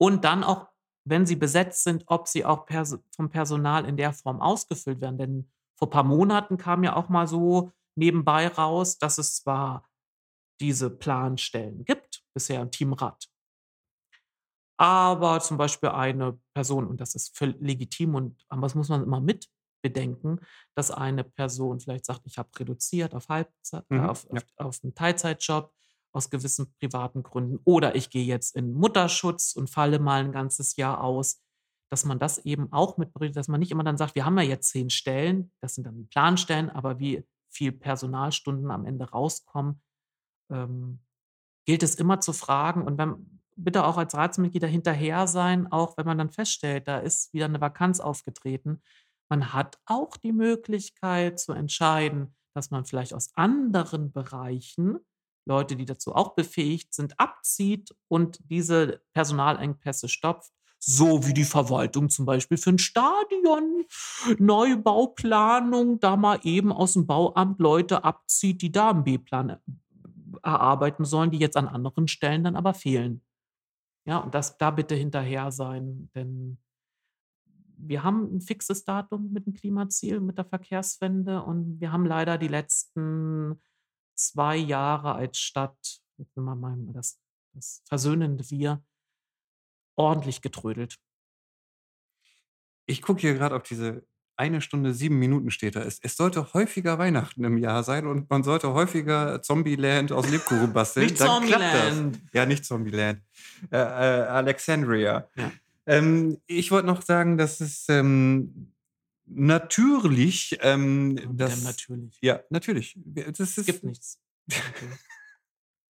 Und dann auch, wenn sie besetzt sind, ob sie auch pers vom Personal in der Form ausgefüllt werden. Denn vor ein paar Monaten kam ja auch mal so nebenbei raus, dass es zwar diese Planstellen gibt, bisher im Teamrat, aber zum Beispiel eine Person, und das ist völlig legitim und aber das muss man immer mit bedenken, dass eine Person vielleicht sagt, ich habe reduziert auf Halbzeit, äh, Mhm, auf, ja. auf, auf einen Teilzeitjob aus gewissen privaten Gründen. Oder ich gehe jetzt in Mutterschutz und falle mal ein ganzes Jahr aus, dass man das eben auch mit berücksichtigt, dass man nicht immer dann sagt, wir haben ja jetzt zehn Stellen, das sind dann die Planstellen, aber wie viel Personalstunden am Ende rauskommen, ähm, gilt es immer zu fragen. Und wenn, bitte auch als Ratsmitglieder hinterher sein, auch wenn man dann feststellt, da ist wieder eine Vakanz aufgetreten. Man hat auch die Möglichkeit zu entscheiden, dass man vielleicht aus anderen Bereichen Leute, die dazu auch befähigt sind, abzieht und diese Personalengpässe stopft. So wie die Verwaltung zum Beispiel für ein Stadion, Neubauplanung, da mal eben aus dem Bauamt Leute abzieht, die da einen B-Plan erarbeiten sollen, die jetzt an anderen Stellen dann aber fehlen. Ja, und das da bitte hinterher sein, denn wir haben ein fixes Datum mit dem Klimaziel, mit der Verkehrswende und wir haben leider die letzten 2 Jahre als Stadt, jetzt nehmen wir mal das das versöhnende Wir, ordentlich getrödelt. Ich gucke hier gerade auf diese eine Stunde, sieben Minuten steht da. Es, es sollte häufiger Weihnachten im Jahr sein und man sollte häufiger Zombieland aus Lebkuchen basteln. Nicht Dann. Zombieland. Ja, nicht Zombieland. Äh, äh, Alexandria. Ja. Ähm, ich wollte noch sagen, dass es ähm, natürlich, ähm, Ja, das, natürlich. ja, natürlich. Das Es ist, gibt nichts. Natürlich.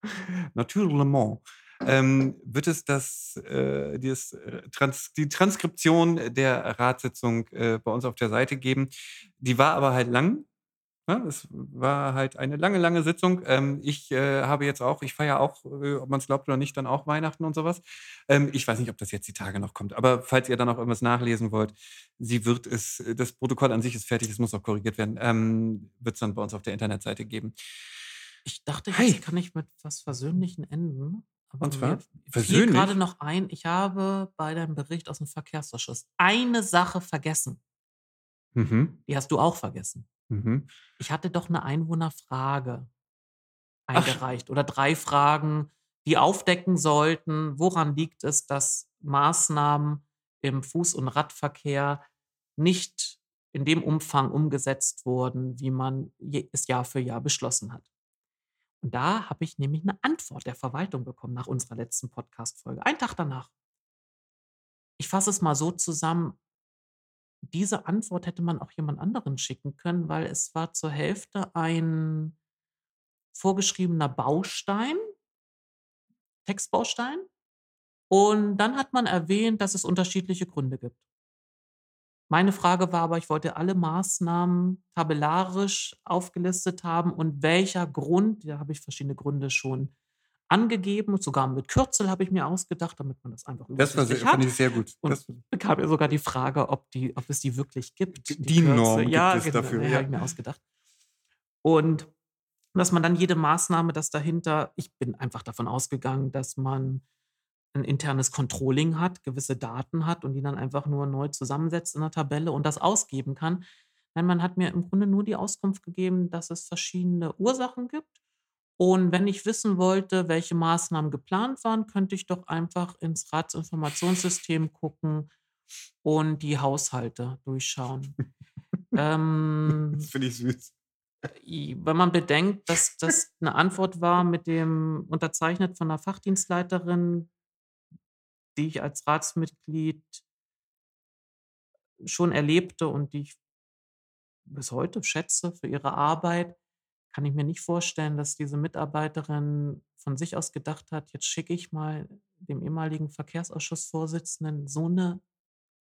Naturellement. Ähm, wird es das, äh, dieses, äh, Trans die Transkription der Ratssitzung äh, bei uns auf der Seite geben. Die war aber halt lang. Ne? Es war halt eine lange, lange Sitzung. Ähm, ich äh, habe jetzt auch, ich feiere auch, äh, ob man es glaubt oder nicht, dann auch Weihnachten und sowas. Ähm, ich weiß nicht, ob das jetzt die Tage noch kommt, aber falls ihr dann auch irgendwas nachlesen wollt, sie wird es, das Protokoll an sich ist fertig, es muss noch korrigiert werden, ähm, wird es dann bei uns auf der Internetseite geben. Ich dachte, Hi. jetzt kann ich mit was Versöhnlichen enden. Und zwar? Versöhnlich? gerade noch ein, ich habe bei deinem Bericht aus dem Verkehrsausschuss eine Sache vergessen. Mhm. Die hast du auch vergessen. Mhm. Ich hatte doch eine Einwohnerfrage eingereicht oder drei Fragen, die aufdecken sollten, woran liegt es, dass Maßnahmen im Fuß- und Radverkehr nicht in dem Umfang umgesetzt wurden, wie man es Jahr für Jahr beschlossen hat. Und da habe ich nämlich eine Antwort der Verwaltung bekommen nach unserer letzten Podcast-Folge. Einen Tag danach. Ich fasse es mal so zusammen. Diese Antwort hätte man auch jemand anderen schicken können, weil es war zur Hälfte ein vorgeschriebener Baustein, Textbaustein. Und dann hat man erwähnt, dass es unterschiedliche Gründe gibt. Meine Frage war aber, ich wollte alle Maßnahmen tabellarisch aufgelistet haben und welcher Grund, da habe ich verschiedene Gründe schon angegeben, sogar mit Kürzel habe ich mir ausgedacht, damit man das einfach Das war sehr, hat. fand ich sehr gut. Und Das, bekam ja sogar die Frage, ob, die, ob es die wirklich gibt. Die- die. Norm gibt ja, es genau, dafür, ja, ja. habe ich mir ausgedacht. Und dass man dann jede Maßnahme, das dahinter, ich bin einfach davon ausgegangen, dass man ein internes Controlling hat, gewisse Daten hat und die dann einfach nur neu zusammensetzt in einer Tabelle und das ausgeben kann. Nein, man hat mir im Grunde nur die Auskunft gegeben, dass es verschiedene Ursachen gibt. Und wenn ich wissen wollte, welche Maßnahmen geplant waren, könnte ich doch einfach ins Ratsinformationssystem gucken und die Haushalte durchschauen. ähm, das finde ich süß. wenn man bedenkt, dass das eine Antwort war mit dem unterzeichnet von einer Fachdienstleiterin, die ich als Ratsmitglied schon erlebte und die ich bis heute schätze für ihre Arbeit, kann ich mir nicht vorstellen, dass diese Mitarbeiterin von sich aus gedacht hat, jetzt schicke ich mal dem ehemaligen Verkehrsausschussvorsitzenden so eine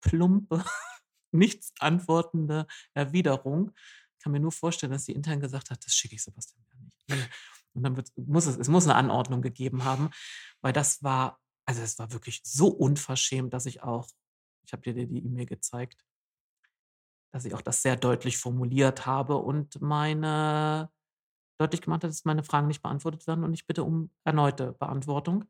plumpe, nichts antwortende Erwiderung. Ich kann mir nur vorstellen, dass sie intern gesagt hat, das schicke ich Sebastian ja nicht. Nee. Und dann muss es, es muss eine Anordnung gegeben haben, weil das war, also es war wirklich so unverschämt, dass ich auch, ich habe dir die E-Mail gezeigt, dass ich auch das sehr deutlich formuliert habe und meine deutlich gemacht habe, dass meine Fragen nicht beantwortet werden und ich bitte um erneute Beantwortung.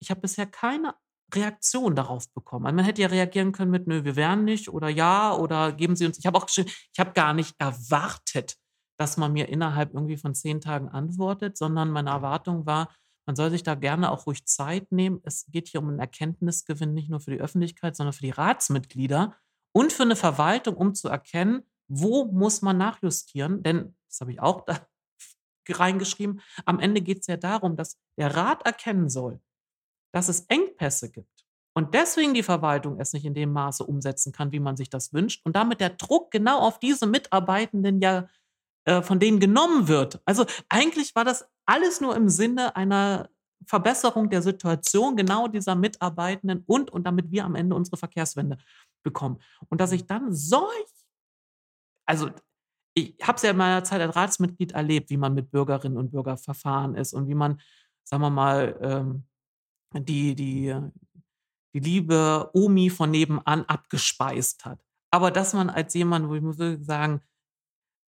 Ich habe bisher keine Reaktion darauf bekommen. Also man hätte ja reagieren können mit, nö, wir wären nicht oder ja oder geben Sie uns. Ich habe auch geschrieben, ich habe gar nicht erwartet, dass man mir innerhalb irgendwie von zehn Tagen antwortet, sondern meine Erwartung war, man soll sich da gerne auch ruhig Zeit nehmen. Es geht hier um einen Erkenntnisgewinn, nicht nur für die Öffentlichkeit, sondern für die Ratsmitglieder und für eine Verwaltung, um zu erkennen, wo muss man nachjustieren. Denn, das habe ich auch da reingeschrieben, am Ende geht es ja darum, dass der Rat erkennen soll, dass es Engpässe gibt und deswegen die Verwaltung es nicht in dem Maße umsetzen kann, wie man sich das wünscht und damit der Druck genau auf diese Mitarbeitenden ja äh, von denen genommen wird. Also eigentlich war das alles nur im Sinne einer Verbesserung der Situation genau dieser Mitarbeitenden und und damit wir am Ende unsere Verkehrswende bekommen. Und dass ich dann solch, also ich habe es ja in meiner Zeit als Ratsmitglied erlebt, wie man mit Bürgerinnen und Bürgern verfahren ist und wie man, sagen wir mal, ähm, die, die, die liebe Omi von nebenan abgespeist hat. Aber dass man als jemand, wo ich muss sagen,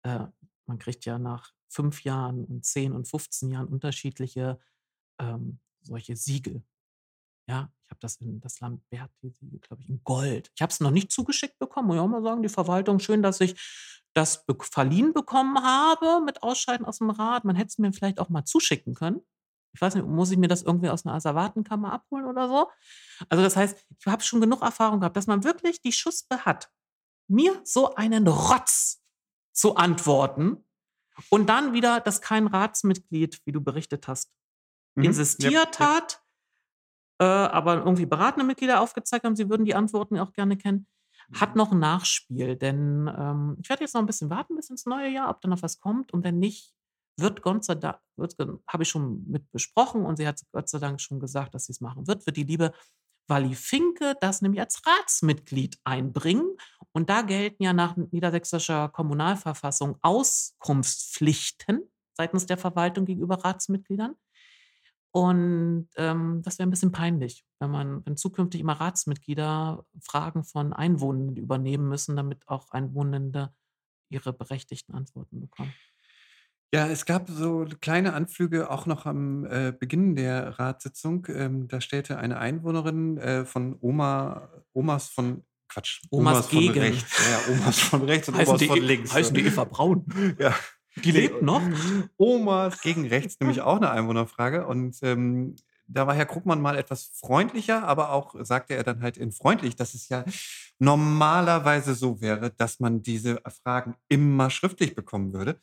äh, man kriegt ja nach fünf Jahren und zehn und 15 Jahren unterschiedliche ähm, solche Siegel. Ja, ich habe das in das Lamberti-Siegel, glaube ich, in Gold. Ich habe es noch nicht zugeschickt bekommen. Muss ich auch mal sagen, die Verwaltung, schön, dass ich das be verliehen bekommen habe mit Ausscheiden aus dem Rat. Man hätte es mir vielleicht auch mal zuschicken können. Ich weiß nicht, muss ich mir das irgendwie aus einer Asservatenkammer abholen oder so? Also das heißt, ich habe schon genug Erfahrung gehabt, dass man wirklich die Schuspe hat, mir so einen Rotz zu antworten und dann wieder, dass kein Ratsmitglied, wie du berichtet hast, Mhm. insistiert yep. hat, äh, aber irgendwie beratende Mitglieder aufgezeigt haben, sie würden die Antworten auch gerne kennen, hat noch ein Nachspiel. Denn ähm, ich werde jetzt noch ein bisschen warten bis ins neue Jahr, ob da noch was kommt. Und wenn nicht, wird Gott sei Dank, habe ich schon mit besprochen und sie hat Gott sei Dank schon gesagt, dass sie es machen wird, wird die liebe Wally Finke das nämlich als Ratsmitglied einbringen. Und da gelten ja nach niedersächsischer Kommunalverfassung Auskunftspflichten seitens der Verwaltung gegenüber Ratsmitgliedern. Und ähm, das wäre ein bisschen peinlich, wenn man, wenn zukünftig immer Ratsmitglieder Fragen von Einwohnenden übernehmen müssen, damit auch Einwohnende ihre berechtigten Antworten bekommen. Ja, es gab so kleine Anflüge auch noch am äh, Beginn der Ratssitzung. Ähm, da stellte eine Einwohnerin äh, von Oma, Omas von Quatsch, Omas von gegen. rechts. Ja, Omas von rechts und Heißen Omas die, von E- links. heißen die Eva Braun? ja. Die lebt noch? Omas gegen rechts, nämlich auch eine Einwohnerfrage. Und ähm, da war Herr Krugmann mal etwas freundlicher, aber auch sagte er dann halt in freundlich, dass es ja normalerweise so wäre, dass man diese Fragen immer schriftlich bekommen würde.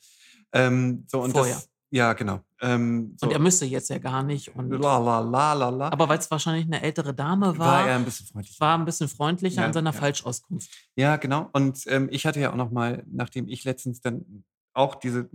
Ähm, so und Vorher. das, ja, genau. Ähm, so. Und er müsste jetzt ja gar nicht. Und, la la la la la. aber weil es wahrscheinlich eine ältere Dame war war, er ein bisschen freundlich. war ein bisschen freundlicher Ja, in seiner ja. Falschauskunft. Ja, genau. Und ähm, ich hatte ja auch noch mal, nachdem ich letztens dann auch diese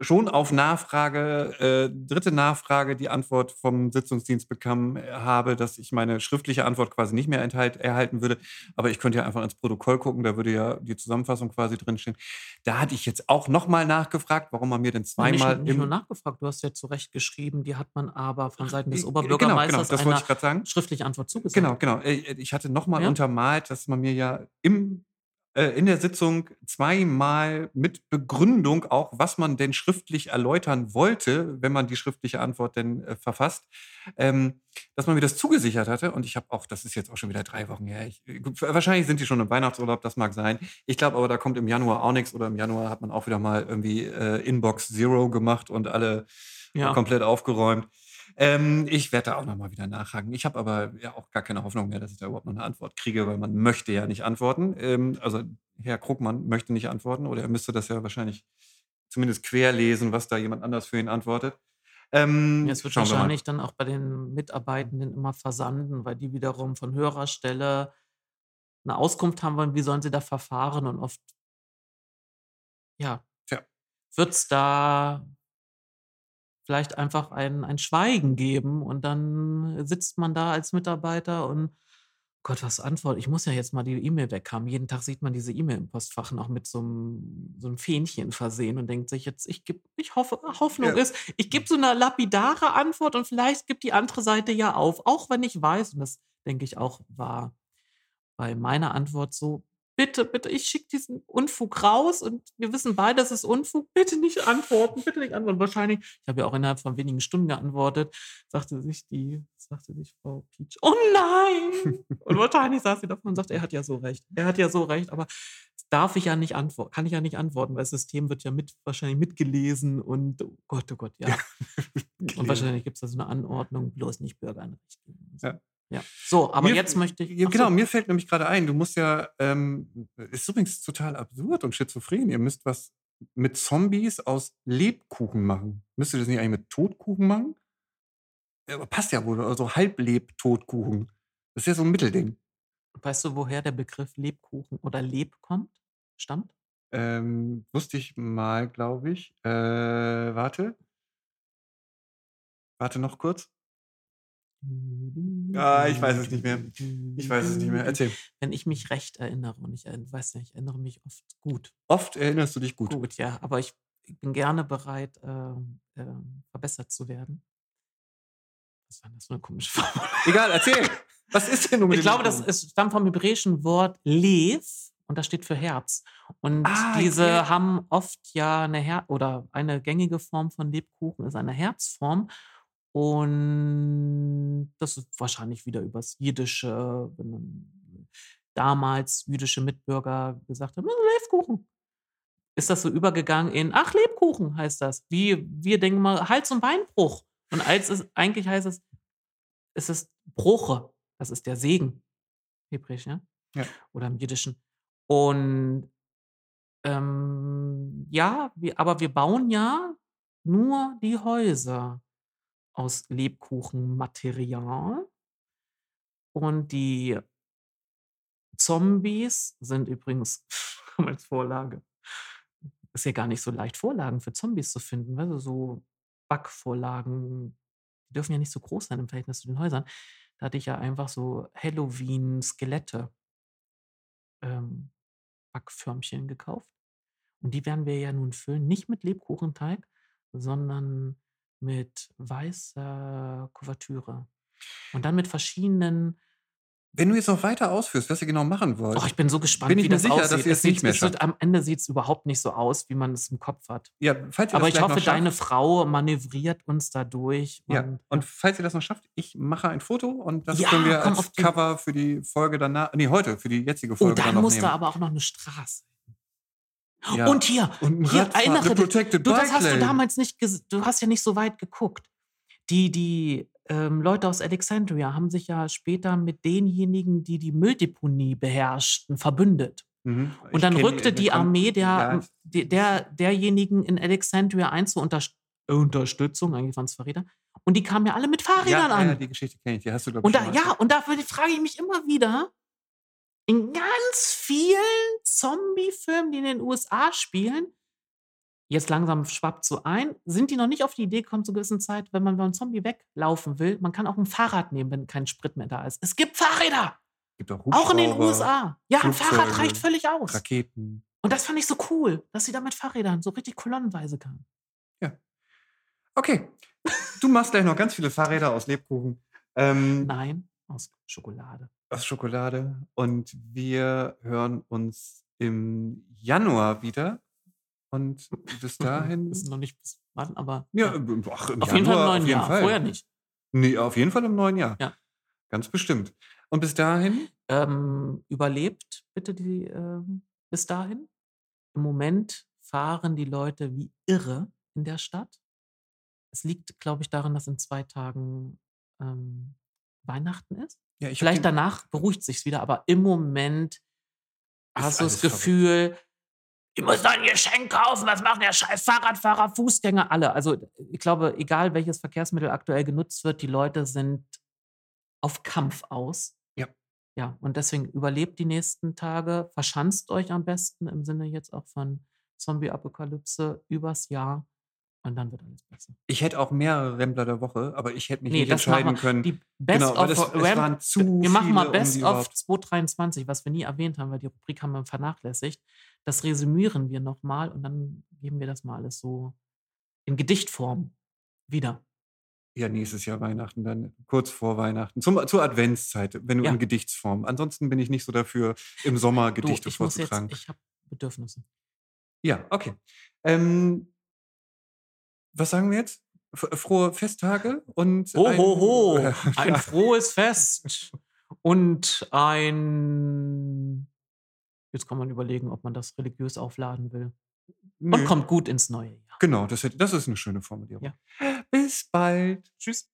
schon auf Nachfrage, äh, dritte Nachfrage, die Antwort vom Sitzungsdienst bekommen äh, habe, dass ich meine schriftliche Antwort quasi nicht mehr enthalt, erhalten würde. Aber ich könnte ja einfach ins Protokoll gucken, da würde ja die Zusammenfassung quasi drinstehen. Da hatte ich jetzt auch nochmal nachgefragt, warum man mir denn zweimal. Nicht, nicht nur nachgefragt, du hast ja zu Recht geschrieben, die hat man aber von Seiten des Oberbürgermeisters genau, genau, das eine sagen. schriftliche Antwort zugesagt. Genau, genau. Äh, ich hatte nochmal ja? untermalt, dass man mir ja im äh, in der Sitzung zweimal mit Begründung auch, was man denn schriftlich erläutern wollte, wenn man die schriftliche Antwort denn äh, verfasst, ähm, dass man mir das zugesichert hatte. Und ich habe auch, das ist jetzt auch schon wieder drei Wochen her. Ich, wahrscheinlich sind die schon im Weihnachtsurlaub, das mag sein. Ich glaube aber, da kommt im Januar auch nichts oder im Januar hat man auch wieder mal irgendwie äh, Inbox Zero gemacht und alle ja. komplett aufgeräumt. Ähm, ich werde da auch nochmal wieder nachhaken. Ich habe aber ja auch gar keine Hoffnung mehr, dass ich da überhaupt noch eine Antwort kriege, weil man möchte ja nicht antworten. Ähm, also Herr Krugmann möchte nicht antworten oder er müsste das ja wahrscheinlich zumindest querlesen, was da jemand anders für ihn antwortet. Ähm, ja, es wird wahrscheinlich dann auch bei den Mitarbeitenden immer versanden, weil die wiederum von höherer Stelle eine Auskunft haben wollen, wie sollen sie da verfahren und oft, ja, wird es da vielleicht einfach ein, ein Schweigen geben und dann sitzt man da als Mitarbeiter und Gott, was Antwort? Ich muss ja jetzt mal die E-Mail weghaben. Jeden Tag sieht man diese E-Mail im Postfach noch mit so einem, so einem Fähnchen versehen und denkt sich jetzt, ich gebe, ich hoffe, Hoffnung ja. ist, ich gebe so eine lapidare Antwort und vielleicht gibt die andere Seite ja auf, auch wenn ich weiß, und das denke ich auch war bei meiner Antwort so, bitte, bitte, ich schicke diesen Unfug raus und wir wissen beide, das ist Unfug. Bitte nicht antworten, bitte nicht antworten. Wahrscheinlich, ich habe ja auch innerhalb von wenigen Stunden geantwortet, sagte sich die, sagte sich Frau Peach, oh nein! und wahrscheinlich saß sie davon und sagte, er hat ja so recht. Er hat ja so recht, aber darf ich ja nicht antworten, kann ich ja nicht antworten, weil das System wird ja mit, wahrscheinlich mitgelesen und oh Gott, oh Gott, ja. und wahrscheinlich gibt es da so eine Anordnung, bloß nicht Bürger einrichten. Ja. Ja. So, aber mir, jetzt möchte ich. Genau, so. mir fällt nämlich gerade ein, du musst ja, ähm, ist übrigens total absurd und schizophren. Ihr müsst was mit Zombies aus Lebkuchen machen. Müsst ihr das nicht eigentlich mit Totkuchen machen? Aber passt ja wohl, also Halbleb-Totkuchen. Das ist ja so ein Mittelding. Weißt du, woher der Begriff Lebkuchen oder Leb kommt? Stammt? Ähm, wusste ich mal, glaube ich. Äh, warte. Warte noch kurz. Ah, ich weiß es nicht mehr. Ich weiß es nicht mehr. Erzähl. Wenn ich mich recht erinnere und ich weiß nicht, ich erinnere mich oft gut. Oft erinnerst du dich gut. Gut, ja, aber ich, ich bin gerne bereit, äh, äh, verbessert zu werden. Was war das für eine komische Formel? Egal, erzähl. Was ist denn nun mit Ich glaube, das ist, stammt vom hebräischen Wort Lev und das steht für Herz. Und ah, diese okay. haben oft ja eine Her oder eine gängige Form von Lebkuchen ist eine Herzform. Und das ist wahrscheinlich wieder übers Jiddische, wenn damals jüdische Mitbürger gesagt haben, Lebkuchen. Ist das so übergegangen in, ach, Lebkuchen heißt das. Wie wir denken mal, Hals- und Beinbruch. Und als es, eigentlich heißt es, es ist Bruche. Das ist der Segen. Hebräisch, ja? ja. Oder im Jiddischen. Und ähm, ja, wir, aber wir bauen ja nur die Häuser aus Lebkuchenmaterial. Und die Zombies sind übrigens als Vorlage. Ist ja gar nicht so leicht, Vorlagen für Zombies zu finden. Also so Backvorlagen, die dürfen ja nicht so groß sein im Verhältnis zu den Häusern. Da hatte ich ja einfach so Halloween-Skelette, ähm, Backförmchen gekauft. Und die werden wir ja nun füllen, nicht mit Lebkuchenteig, sondern mit weißer Kuvertüre. Und dann mit verschiedenen wenn du jetzt noch weiter ausführst, was ihr genau machen wollt. Oh, ich bin so gespannt, bin ich wie mir das sicher, aussieht. dass ihr es, nicht mehr wird, Am Ende sieht es überhaupt nicht so aus, wie man es im Kopf hat. Ja, falls ihr Aber das ich hoffe, deine Frau manövriert uns da durch. Und, ja, und falls ihr das noch schafft, ich mache ein Foto und das ja, können wir als Cover für die Folge danach, nee, heute, für die jetzige Folge oh, dann, dann muss da aber auch noch eine Straße. Ja. Und hier, und hier Radfahr, erinnere dich, du, das hast du damals nicht, du hast ja nicht so weit geguckt. Die, die ähm, Leute aus Alexandria haben sich ja später mit denjenigen, die die Mülldeponie beherrschten, verbündet. Mhm. Und dann rückte die, Armee der, ja. der, derjenigen in Alexandria ein zur Unter Unterstützung, eigentlich waren es Verräter. Und die kamen ja alle mit Fahrrädern ja, an. Ja, die Geschichte kenne ich, die hast du, glaube ich, und da, Ja, und da frage ich mich immer wieder, in ganz vielen Zombie-Filmen, die in den USA spielen, Jetzt langsam schwappt so ein. Sind die noch nicht auf die Idee gekommen zu gewissen Zeit, wenn man beim Zombie weglaufen will, man kann auch ein Fahrrad nehmen, wenn kein Sprit mehr da ist. Es gibt Fahrräder! Gibt auch Auch in den USA. Ja, ein Fahrrad reicht völlig aus. Raketen. Und das fand ich so cool, dass sie da mit Fahrrädern so richtig kolonnenweise kamen. Ja. Okay. Du machst gleich noch ganz viele Fahrräder aus Lebkuchen. Ähm, Nein, aus Schokolade. Aus Schokolade. Und wir hören uns im Januar wieder. Und bis dahin. Wissen noch nicht bis wann, aber Ja, ja. äh, ach, im auf jeden Fall im Januar neuen auf Jahr. Fall. Vorher nicht. Nee, auf jeden Fall im neuen Jahr. Ja. Ganz bestimmt. Und bis dahin, Ähm, überlebt bitte die ähm, bis dahin. Im Moment fahren die Leute wie irre in der Stadt. Es liegt, glaube ich, daran, dass in zwei Tagen ähm, Weihnachten ist. Ja, Vielleicht danach beruhigt sich wieder, aber im Moment hast du das alles verrückt. Gefühl, ich muss noch ein Geschenk kaufen, was machen der scheiß Fahrradfahrer, Fußgänger, alle. Also ich glaube, egal welches Verkehrsmittel aktuell genutzt wird, die Leute sind auf Kampf aus. Ja. Ja, und deswegen überlebt die nächsten Tage, verschanzt euch am besten im Sinne jetzt auch von Zombie-Apokalypse übers Jahr und dann wird alles besser. Ich hätte auch mehrere Rempler der Woche, aber ich hätte mich Nee, nicht das entscheiden können. Die Best Genau, of Ramp- waren zu Wir machen mal um Best die of überhaupt- 2023, was wir nie erwähnt haben, weil die Rubrik haben wir vernachlässigt. Das resümieren wir nochmal und dann geben wir das mal alles so in Gedichtform wieder. Ja, nächstes Jahr Weihnachten, dann kurz vor Weihnachten, zum, zur Adventszeit, wenn du Ja. in Gedichtsform. Ansonsten bin ich nicht so dafür, im Sommer Du, Gedichte ich muss jetzt, vorzutragen. ich habe Bedürfnisse. Ja, okay. Ähm, was sagen wir jetzt? F frohe Festtage und Ho, ein- ho, ho! Ein frohes Fest und ein. Jetzt kann man überlegen, ob man das religiös aufladen will. Nö. Und kommt gut ins neue Jahr. Genau, das, das ist eine schöne Formulierung. Ja. Bis bald. Tschüss.